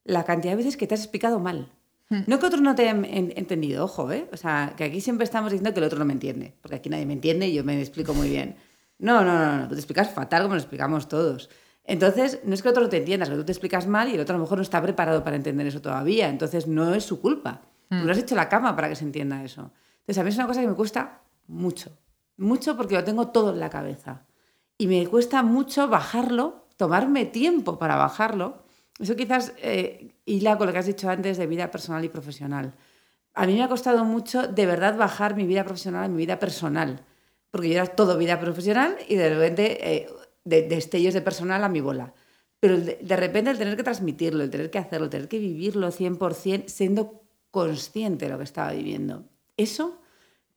la cantidad de veces que te has explicado mal. Hmm. No que otro no te haya entendido, ojo, ¿eh? O sea, que aquí siempre estamos diciendo que el otro no me entiende, porque aquí nadie me entiende y yo me explico muy bien. No, no, no, no, tú te explicas fatal como lo explicamos todos. Entonces, no es que el otro no te entienda, es que tú te explicas mal y el otro a lo mejor no está preparado para entender eso todavía. Entonces, no es su culpa. Tú hmm. le has hecho la cama para que se entienda eso. Entonces, a mí es una cosa que me cuesta mucho. Mucho porque lo tengo todo en la cabeza. Y me cuesta mucho bajarlo, tomarme tiempo para bajarlo eso quizás eh, hila con lo que has dicho antes de vida personal y profesional. A mí me ha costado mucho de verdad bajar mi vida profesional a mi vida personal, porque yo era todo vida profesional y de repente eh, de, destellos de personal a mi bola. Pero de, de, repente el tener que transmitirlo, el tener que hacerlo, el tener que vivirlo 100% siendo consciente de lo que estaba viviendo. Eso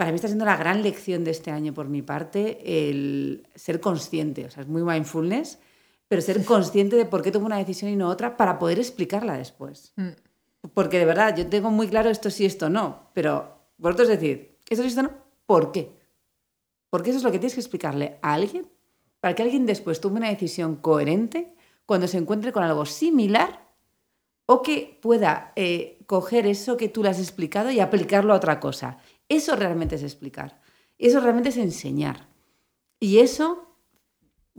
para mí está siendo la gran lección de este año por mi parte, el ser consciente. O sea, es muy mindfulness pero ser consciente de por qué tomo una decisión y no otra para poder explicarla después. Mm. Porque de verdad, yo tengo muy claro esto sí, esto no, pero vosotros decir, esto sí, esto no, ¿por qué? Porque eso es lo que tienes que explicarle a alguien para que alguien después tome una decisión coherente cuando se encuentre con algo similar o que pueda eh, coger eso que tú le has explicado y aplicarlo a otra cosa. Eso realmente es explicar. Eso realmente es enseñar. Y eso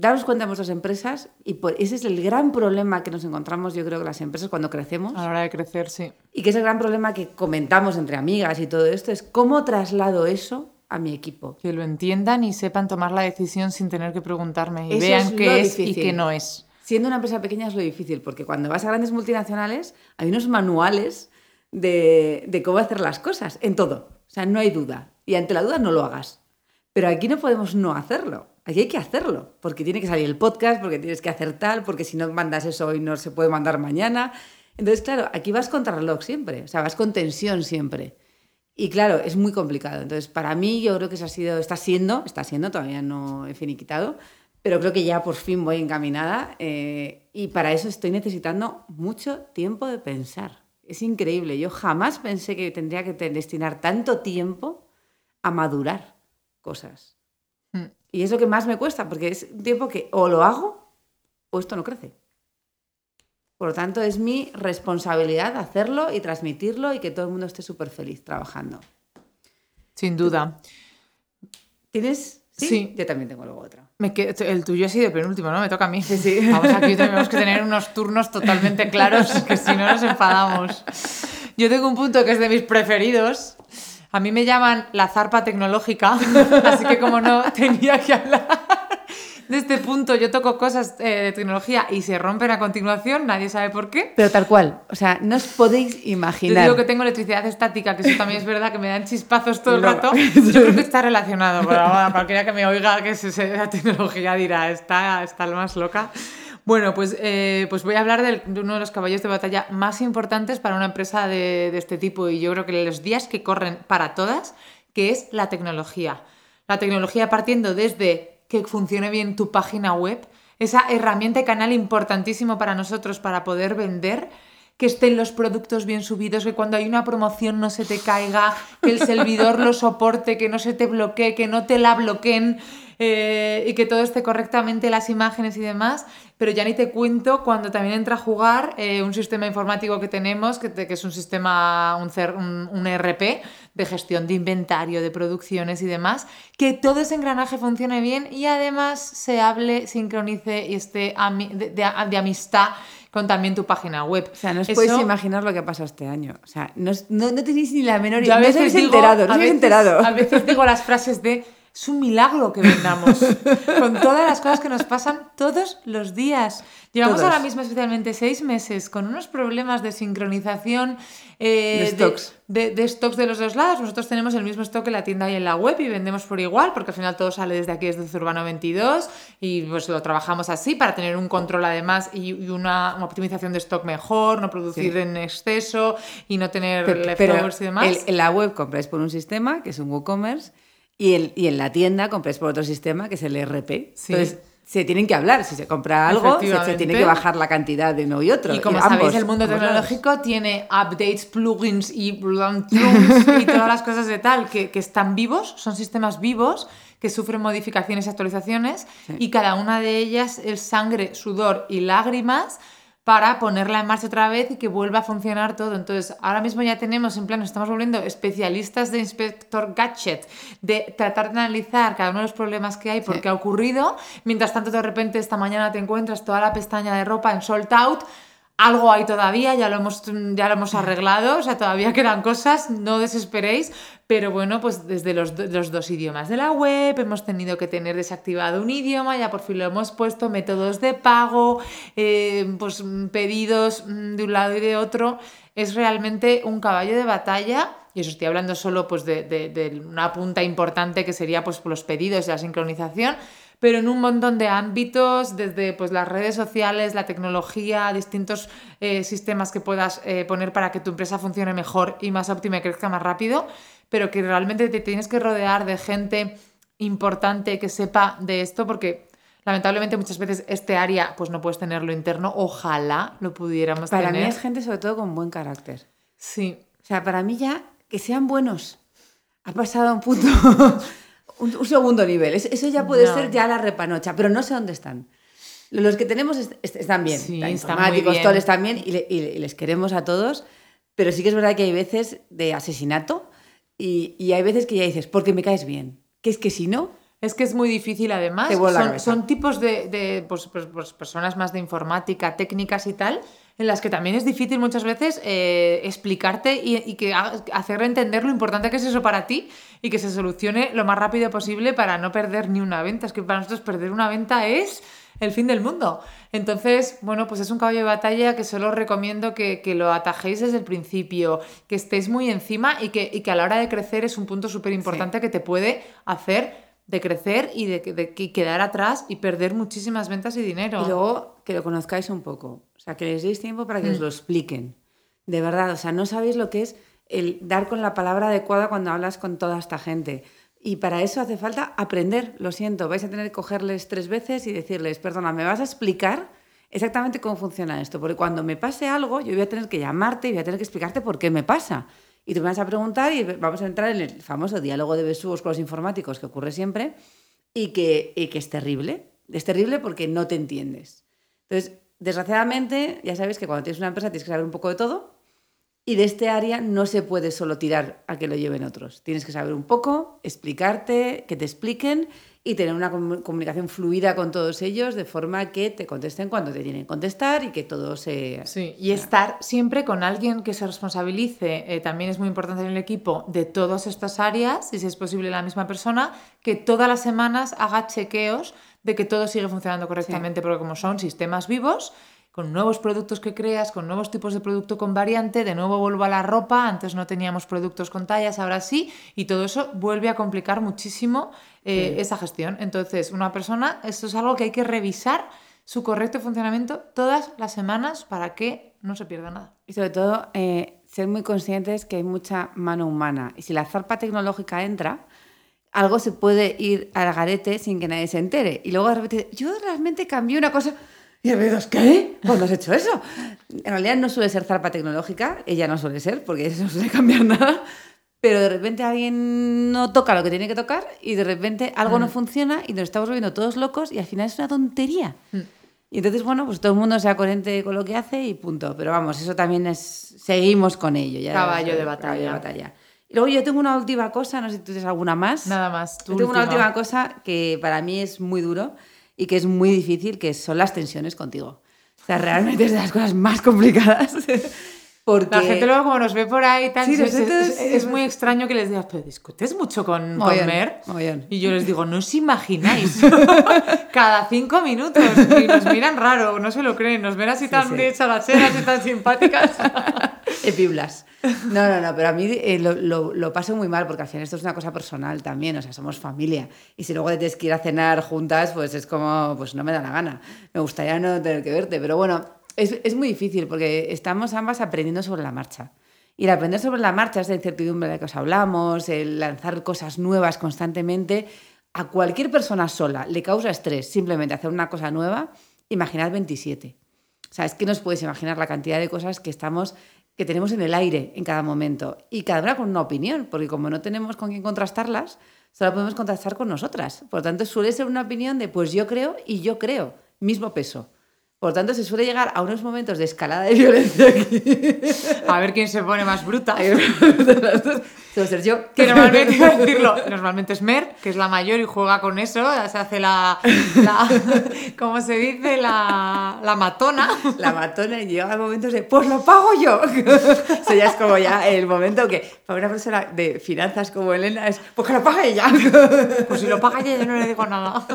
daros cuenta en vuestras empresas y ese es el gran problema que nos encontramos yo creo que las empresas cuando crecemos. A la hora de crecer, sí. Y que es el gran problema que comentamos entre amigas y todo esto, es cómo traslado eso a mi equipo. Que lo entiendan y sepan tomar la decisión sin tener que preguntarme y Eso vean es qué es y difícil. qué no es. Siendo una empresa pequeña es lo difícil, porque cuando vas a grandes multinacionales hay unos manuales de, de cómo hacer las cosas, en todo. O sea, no hay duda. Y ante la duda no lo hagas. Pero aquí no podemos no hacerlo. Aquí hay que hacerlo, porque tiene que salir el podcast, porque tienes que hacer tal, porque si no mandas eso hoy no se puede mandar mañana. Entonces, claro, aquí vas contra reloj siempre, o sea, vas con tensión siempre. Y claro, es muy complicado. Entonces, para mí yo creo que eso ha sido, está siendo, está siendo, todavía no he finiquitado, pero creo que ya por fin voy encaminada eh, y para eso estoy necesitando mucho tiempo de pensar. Es increíble, yo jamás pensé que tendría que destinar tanto tiempo a madurar cosas. Y es lo que más me cuesta, porque es un tiempo que o lo hago o esto no crece. Por lo tanto, es mi responsabilidad hacerlo y transmitirlo y que todo el mundo esté súper feliz trabajando. Sin duda. ¿Tienes? Sí. Yo también tengo luego otra. Me que- el tuyo ha sido penúltimo, ¿no? Me toca a mí. Sí, sí. Vamos, aquí tenemos que tener unos turnos totalmente claros, que si no nos enfadamos. Yo tengo un punto que es de mis preferidos. A mí me llaman la zarpa tecnológica, así que como no, tenía que hablar de este punto. Yo toco cosas eh, de tecnología y se rompen a continuación, nadie sabe por qué. Pero tal cual. O sea, no os podéis Yo imaginar. digo que tengo electricidad estática, que eso también es verdad, que me dan chispazos todo el No. rato. Yo creo que está relacionado, pero bueno, cualquiera que me oiga que se se- la tecnología dirá, está, está lo más loca. Bueno, pues, eh, pues voy a hablar de uno de los caballos de batalla más importantes para una empresa de, de este tipo y yo creo que los días que corren para todas, que es la tecnología. La tecnología partiendo desde que funcione bien tu página web, esa herramienta y canal importantísimo para nosotros para poder vender, que estén los productos bien subidos, que cuando hay una promoción no se te caiga, que el servidor lo soporte, que no se te bloquee, que no te la bloqueen eh, y que todo esté correctamente, las imágenes y demás. Pero ya ni te cuento cuando también entra a jugar eh, un sistema informático que tenemos, que, que es un sistema, un, CER un ERP de gestión de inventario, de producciones y demás, que todo ese engranaje funcione bien y además se hable, sincronice y esté de amistad con también tu página web. O sea, no os Eso- podéis imaginar lo que ha pasado este año. O sea, no, no, no tenéis ni la menor idea. No os veces habéis digo- enterado, no a os habéis enterado. A veces digo las frases de es un milagro que vendamos con todas las cosas que nos pasan todos los días. Llevamos Todos. ahora mismo especialmente seis meses con unos problemas de sincronización eh, De stocks. de, de stocks de los dos lados. Nosotros tenemos el mismo stock en la tienda y en la web y vendemos por igual, porque al final todo sale desde aquí, desde Zurbano 22, y pues lo trabajamos así para tener un control además y, y una, una optimización de stock mejor, no producir Sí. en exceso y no tener Pero, leftovers y demás. el- en la web compráis por un sistema, que es un WooCommerce, y, el, y en la tienda compráis por otro sistema, que es el ERP. Sí. Entonces, se tienen que hablar. Si se compra algo, se, se tiene que bajar la cantidad de uno y otro. Y como ambos, sabéis, el mundo lados. tecnológico tiene updates, plugins y y todas las cosas de tal que, que están vivos, son sistemas vivos que sufren modificaciones y actualizaciones y cada una de ellas es sangre, sudor y lágrimas para ponerla en marcha otra vez y que vuelva a funcionar todo. Entonces, ahora mismo ya tenemos, en plan, nos estamos volviendo especialistas de inspector gadget, de tratar de analizar cada uno de los problemas que hay, por qué ha ocurrido. Mientras tanto, de repente, esta mañana te encuentras toda la pestaña de ropa en sold out. Algo hay todavía, ya lo hemos, ya lo hemos arreglado, o sea, todavía quedan cosas, no desesperéis, pero bueno, pues desde los, los dos idiomas de la web hemos tenido que tener desactivado un idioma, ya por fin lo hemos puesto, métodos de pago, eh, pues mm, pedidos mm, de un lado y de otro, es realmente un caballo de batalla. Y eso estoy hablando solo pues, de, de- de una punta importante que sería pues, los pedidos y la sincronización, pero en un montón de ámbitos, desde pues, las redes sociales, la tecnología, distintos eh, sistemas que puedas eh, poner para que tu empresa funcione mejor y más óptima y crezca más rápido, pero que realmente te tienes que rodear de gente importante que sepa de esto, porque lamentablemente muchas veces este área pues no puedes tenerlo interno, ojalá lo pudiéramos Para tener. mí es gente sobre todo con buen carácter. Sí, O sea, para mí ya que sean buenos. Ha pasado a un punto, un, un segundo nivel. Es- Eso ya puede No. ser ya la repanocha, pero no sé dónde están. Los que tenemos est- est- están bien, Sí, están muy bien. todos están bien y, le- y le- y les queremos a todos, pero sí que es verdad que hay veces de asesinato y, y hay veces que ya dices, porque me caes bien. Que es que si no, Es que es muy difícil además. Son, son tipos de, de, pues, pues, pues, personas más de informática, técnicas y tal, en las que también es difícil muchas veces eh, explicarte y, que hacerle entender lo importante que es eso para ti y que se solucione lo más rápido posible para no perder ni una venta. Es que para nosotros perder una venta es el fin del mundo. Entonces, bueno, pues es un caballo de batalla que solo recomiendo que, lo atajéis desde el principio, que estéis muy encima y que, y que a la hora de crecer es un punto súper importante que te puede hacer de crecer y de, quedar atrás y perder muchísimas ventas y dinero. Y luego que lo conozcáis un poco, o sea, que les deis tiempo para que os mm. lo expliquen. De verdad, o sea, no sabéis lo que es el dar con la palabra adecuada cuando hablas con toda esta gente. Y para eso hace falta aprender, lo siento, vais a tener que cogerles tres veces y decirles, perdona, ¿me vas a explicar exactamente cómo funciona esto? Porque cuando me pase algo, yo voy a tener que llamarte y voy a tener que explicarte por qué me pasa. Y tú me vas a preguntar y vamos a entrar en el famoso diálogo de besugos con los informáticos que ocurre siempre y que, y que es terrible. Es terrible porque no te entiendes. Entonces, desgraciadamente, ya sabes que cuando tienes una empresa tienes que saber un poco de todo y de este área no se puede solo tirar a que lo lleven otros. Tienes que saber un poco, explicarte, que te expliquen y tener una comunicación fluida con todos ellos de forma que te contesten cuando te tienen que contestar y que todo se... Sí, y estar siempre con alguien que se responsabilice, eh, también es muy importante en el equipo, de todas estas áreas, y si es posible la misma persona, que todas las semanas haga chequeos de que todo sigue funcionando correctamente, porque como son sistemas vivos, con nuevos productos que creas, con nuevos tipos de producto con variante, de nuevo vuelvo a la ropa, antes no teníamos productos con tallas, ahora sí, y todo eso vuelve a complicar muchísimo eh, esa gestión. Entonces, una persona, esto es algo que hay que revisar su correcto funcionamiento todas las semanas para que no se pierda nada. Y sobre todo, eh, ser muy conscientes que hay mucha mano humana. Y si la zarpa tecnológica entra, algo se puede ir al garete sin que nadie se entere. Y luego de repente, yo realmente cambié una cosa y el dices, ¿qué? ¿Cuándo has hecho eso? En realidad no suele ser zarpa tecnológica, ella no suele ser, porque eso no suele cambiar nada, pero de repente alguien no toca lo que tiene que tocar y de repente algo no mm. funciona y nos estamos volviendo todos locos y al final es una tontería. Mm. Y entonces, bueno, pues todo el mundo sea coherente con lo que hace y punto. Pero vamos, eso también es. Seguimos con ello. Ya caballo, de batalla. caballo de batalla. Y luego yo tengo una última cosa, no sé si tú tienes alguna más. Nada más. Yo tengo una última cosa que para mí es muy duro y que es muy difícil, que son las tensiones contigo. O sea, realmente es de las cosas más complicadas. Porque... La gente luego como nos ve por ahí tal, es, muy extraño que les digas, pero discutes mucho con, Mer. Y yo les digo, no os imagináis. Cada cinco minutos. Y nos miran raro, no se lo creen. Nos ven así tan de chalacheras y tan simpáticas. Epiblas. No, no, no, pero a mí eh, lo, lo, lo, paso muy mal porque al final esto es una cosa personal también, o sea, somos familia. Y si luego te tienes que ir a cenar juntas, pues es como, pues no me da la gana. Me gustaría no tener que verte, pero bueno, es, es muy difícil porque estamos ambas aprendiendo sobre la marcha. Y el aprender sobre la marcha, esa incertidumbre de la que os hablamos, el lanzar cosas nuevas constantemente, a cualquier persona sola le causa estrés simplemente hacer una cosa nueva, imaginad 27. O sea, es que no os podéis imaginar la cantidad de cosas que estamos que tenemos en el aire en cada momento y cada una con una opinión, porque como no tenemos con quién contrastarlas, solo podemos contrastar con nosotras. Por lo tanto, suele ser una opinión de pues yo creo y yo creo, mismo peso. Por tanto, se suele llegar a unos momentos de escalada de violencia aquí. A ver quién se pone más bruta. Ser yo. Que normalmente, decirlo, normalmente es Mer, que es la mayor y juega con eso, se hace la, la ¿cómo se dice? La, la, matona. La matona y llega momentos de, pues lo pago yo. Eso ya es como ya el momento que para una persona de finanzas como Elena es, pues que lo pague ella. Pues si lo paga ella yo no le digo nada.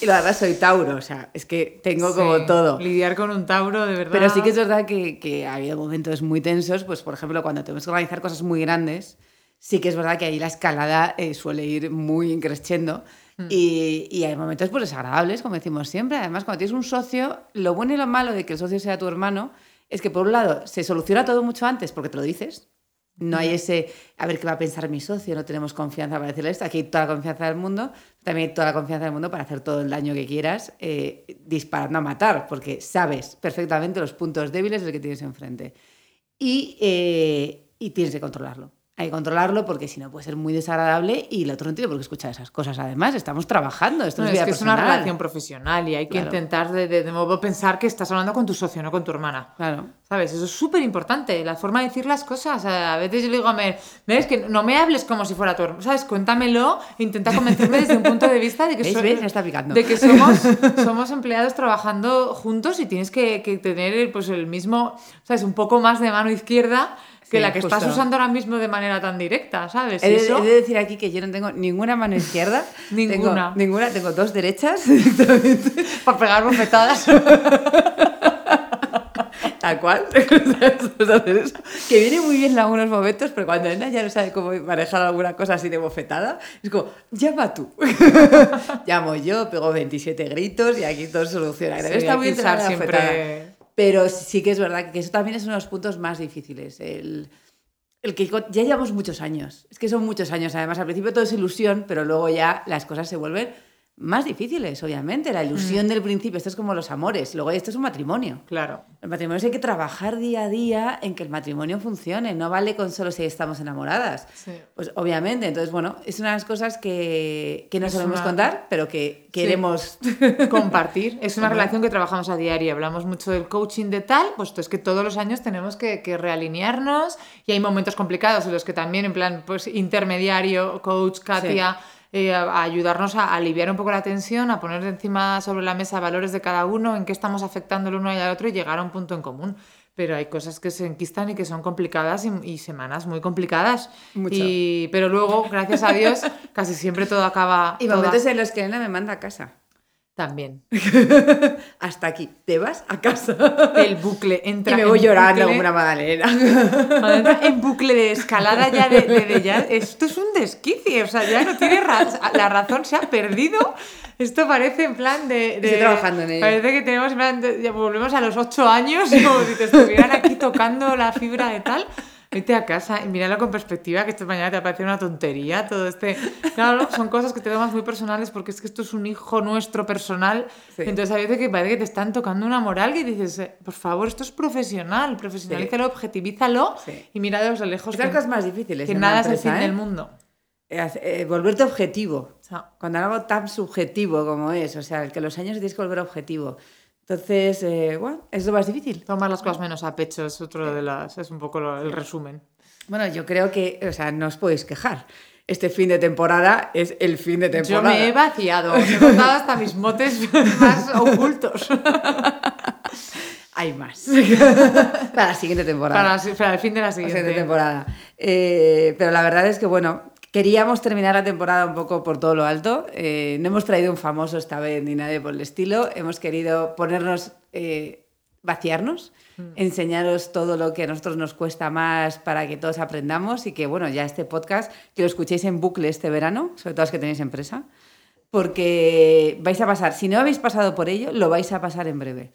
Y la verdad soy Tauro, o sea, es que tengo como todo. Lidiar con un Tauro, de verdad. Pero sí que es verdad que, que ha habido momentos muy tensos, pues por ejemplo, cuando tenemos que organizar cosas muy grandes, sí que es verdad que ahí la escalada eh, suele ir muy creciendo. Mm. Y, y, hay momentos pues desagradables, como decimos siempre. Además, cuando tienes un socio, lo bueno y lo malo de que el socio sea tu hermano es que, por un lado, se soluciona todo mucho antes porque te lo dices. No hay ese, a ver qué va a pensar mi socio, no tenemos confianza para decirle esto. Aquí hay toda la confianza del mundo, también hay toda la confianza del mundo para hacer todo el daño que quieras, eh, disparando a matar, porque sabes perfectamente los puntos débiles del que tienes enfrente. Y, eh, y tienes que controlarlo. hay que controlarlo porque si no puede ser muy desagradable y el otro no tiene por qué escuchar esas cosas. Además, estamos trabajando, esto No, es, es vida que es una relación profesional y hay que intentar de, de, de nuevo pensar que estás hablando con tu socio, no con tu hermana. Claro. ¿Sabes? Eso es súper importante, la forma de decir las cosas. A veces yo le digo a Mer, ves que no me hables como si fuera tu hermano, ¿sabes? Cuéntamelo e intenta convencerme desde un punto de vista de que, ¿Veis? so- ¿Veis? Ya está picando. de que somos, somos empleados trabajando juntos y tienes que, que tener pues, el mismo, ¿sabes? Un poco más de mano izquierda que Sí, la que estás justo. usando ahora mismo de manera tan directa, ¿sabes? He de, Eso- he de decir aquí que yo no tengo ninguna mano izquierda. Ninguna. Tengo, ninguna, tengo dos derechas directamente. para pegar bofetadas. Tal cual. Que viene muy bien en algunos momentos, pero cuando Elena ya no sabe cómo manejar alguna cosa así de bofetada, es como, llama tú. Llamo yo, pego 27 gritos y aquí todo soluciona. Sí, muy siempre-. Pero sí que es verdad que eso también es uno de los puntos más difíciles. El, el que ya llevamos muchos años. Es que son muchos años. Además, al principio todo es ilusión, pero luego ya las cosas se vuelven más difíciles, obviamente. La ilusión del principio, esto es como los amores. Luego esto es un matrimonio. Claro. El matrimonio hay que trabajar día a día en que el matrimonio funcione, no vale con solo si estamos enamoradas. Sí. Pues obviamente, entonces bueno, es una de las cosas que, que no Es sabemos una- contar, pero que queremos... compartir. Es una relación que trabajamos a diario. Hablamos mucho del coaching de tal, pues es que todos los años tenemos que, que realinearnos y hay momentos complicados en los que también, en plan, pues intermediario, coach, Katia, eh, a, a ayudarnos a, aliviar un poco la tensión, a poner encima sobre la mesa valores de cada uno, en qué estamos afectando el uno y al otro y llegar a un punto en común. Pero hay cosas que se enquistan y que son complicadas y, y semanas muy complicadas. Mucho. Y, pero luego, gracias a Dios, casi siempre todo acaba. Y momentos en los que Elena me manda a casa. También. Hasta aquí, te vas a casa. El bucle entra. Y me en voy llorando como una entra en bucle de escalada ya de, de- de ya, esto es un desquicie, o sea, ya no tiene ra- la razón, se ha perdido. Esto parece en plan de... de- Estoy trabajando en ello. Parece que tenemos en plan, de- ya volvemos a los ocho años, como si te estuvieran aquí tocando la fibra de tal. Vete a casa y míralo con perspectiva, que esto mañana te parece una tontería, todo este... Claro, son cosas que te tomas muy personales porque es que esto es un hijo nuestro personal. Sí. Entonces a veces que parece que te están tocando una moral que dices, eh, por favor, esto es profesional, profesionalízalo, objetivízalo Sí. y mira desde lejos Estas que, cosas más difíciles. que en una nada es el empresa, fin ¿eh? del mundo. Eh, eh, volverte objetivo. Cuando algo tan subjetivo como es, o sea, el que los años tienes que volver objetivo. Entonces, eh, bueno, es lo más difícil. tomar las cosas menos a pecho es otro de las, es un poco lo- el resumen. Bueno, yo creo que, o sea, no os podéis quejar. Este fin de temporada es el fin de Yo temporada. me he vaciado, he contado hasta mis motes más ocultos Hay más. Para la siguiente temporada. para, la- para el fin de la siguiente temporada. Eh, pero la verdad es que, bueno, queríamos terminar la temporada un poco por todo lo alto. Eh, no hemos traído un famoso esta vez ni nadie por el estilo. Hemos querido ponernos, eh, vaciarnos, enseñaros todo lo que a nosotros nos cuesta más para que todos aprendamos y que, bueno, ya este podcast, que lo escuchéis en bucle este verano, sobre todo los que tenéis empresa, porque vais a pasar, si no habéis pasado por ello, lo vais a pasar en breve.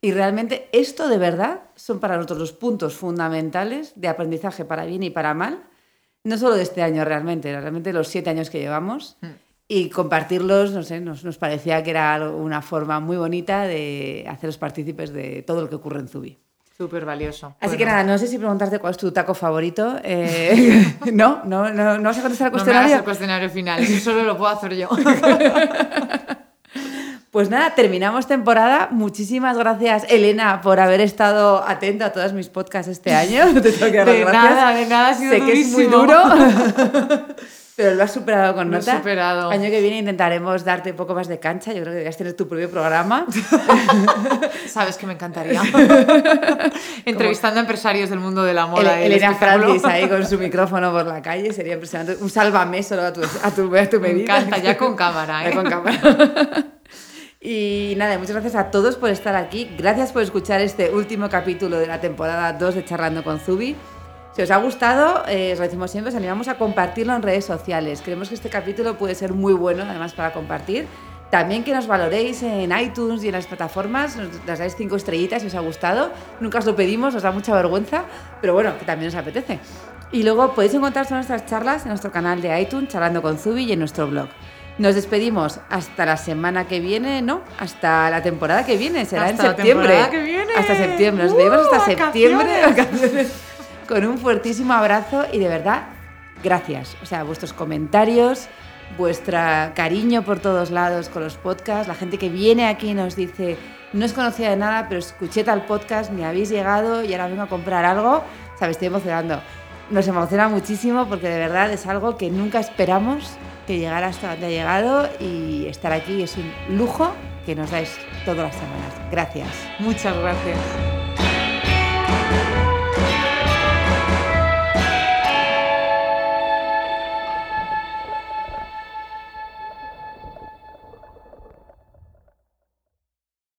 Y realmente esto de verdad son para nosotros los puntos fundamentales de aprendizaje para bien y para mal, no solo de este año realmente, realmente los siete años que llevamos. Y compartirlos, no sé, nos, nos parecía que era una forma muy bonita de haceros partícipes de todo lo que ocurre en Zubi. Súper valioso. Así Bueno, que nada, no sé si preguntarte cuál es tu taco favorito. eh, no, no, no, no vas a contestar al No me hagas cuestionario. el cuestionario final, eso solo lo puedo hacer yo. Pues nada, terminamos temporada. Muchísimas gracias, Elena, por haber estado atenta a todos mis podcasts este año. Te tengo que dar De gracias. nada, de nada, ha sido Sé que es muy durísimo. duro, pero lo has superado con Lo he nota. superado. Año que viene intentaremos darte un poco más de cancha. Yo creo que deberías tener tu propio programa. Sabes que me encantaría. Entrevistando a empresarios del mundo de la moda. el Elena. Francis ahí con su micrófono por la calle. Sería impresionante. Un sálvame solo a tu, a tu, a tu Me medida. encanta, ya con cámara, Ya ¿eh? con cámara. Y nada, muchas gracias a todos por estar aquí. Gracias por escuchar este último capítulo de la temporada 2 de Charlando con Zubi. Si os ha gustado, eh, os lo decimos siempre, os animamos a compartirlo en redes sociales. Creemos que este capítulo puede ser muy bueno, además, para compartir. También que nos valoréis en iTunes y en las plataformas, nos las dais cinco estrellitas si os ha gustado. Nunca os lo pedimos, nos da mucha vergüenza, pero bueno, que también os apetece. Y luego podéis encontrar todas nuestras charlas en nuestro canal de iTunes, Charlando con Zubi, y en nuestro blog. Nos despedimos hasta la semana que viene, ¿no? Hasta la temporada que viene, será Hasta en la septiembre. temporada que viene. Hasta septiembre, nos ¡Uh, vemos hasta vacaciones! septiembre. vacaciones. Con un fuertísimo abrazo y de verdad, gracias. O sea, vuestros comentarios, vuestro cariño por todos lados con los podcasts, la gente que viene aquí y nos dice, no os conocía de nada, pero escuché tal podcast, me habéis llegado y ahora vengo a comprar algo, sabes, estoy emocionando. Nos emociona muchísimo porque de verdad es algo que nunca esperamos que llegara hasta donde ha llegado y estar aquí es un lujo que nos dais todas las semanas. Gracias. Muchas gracias.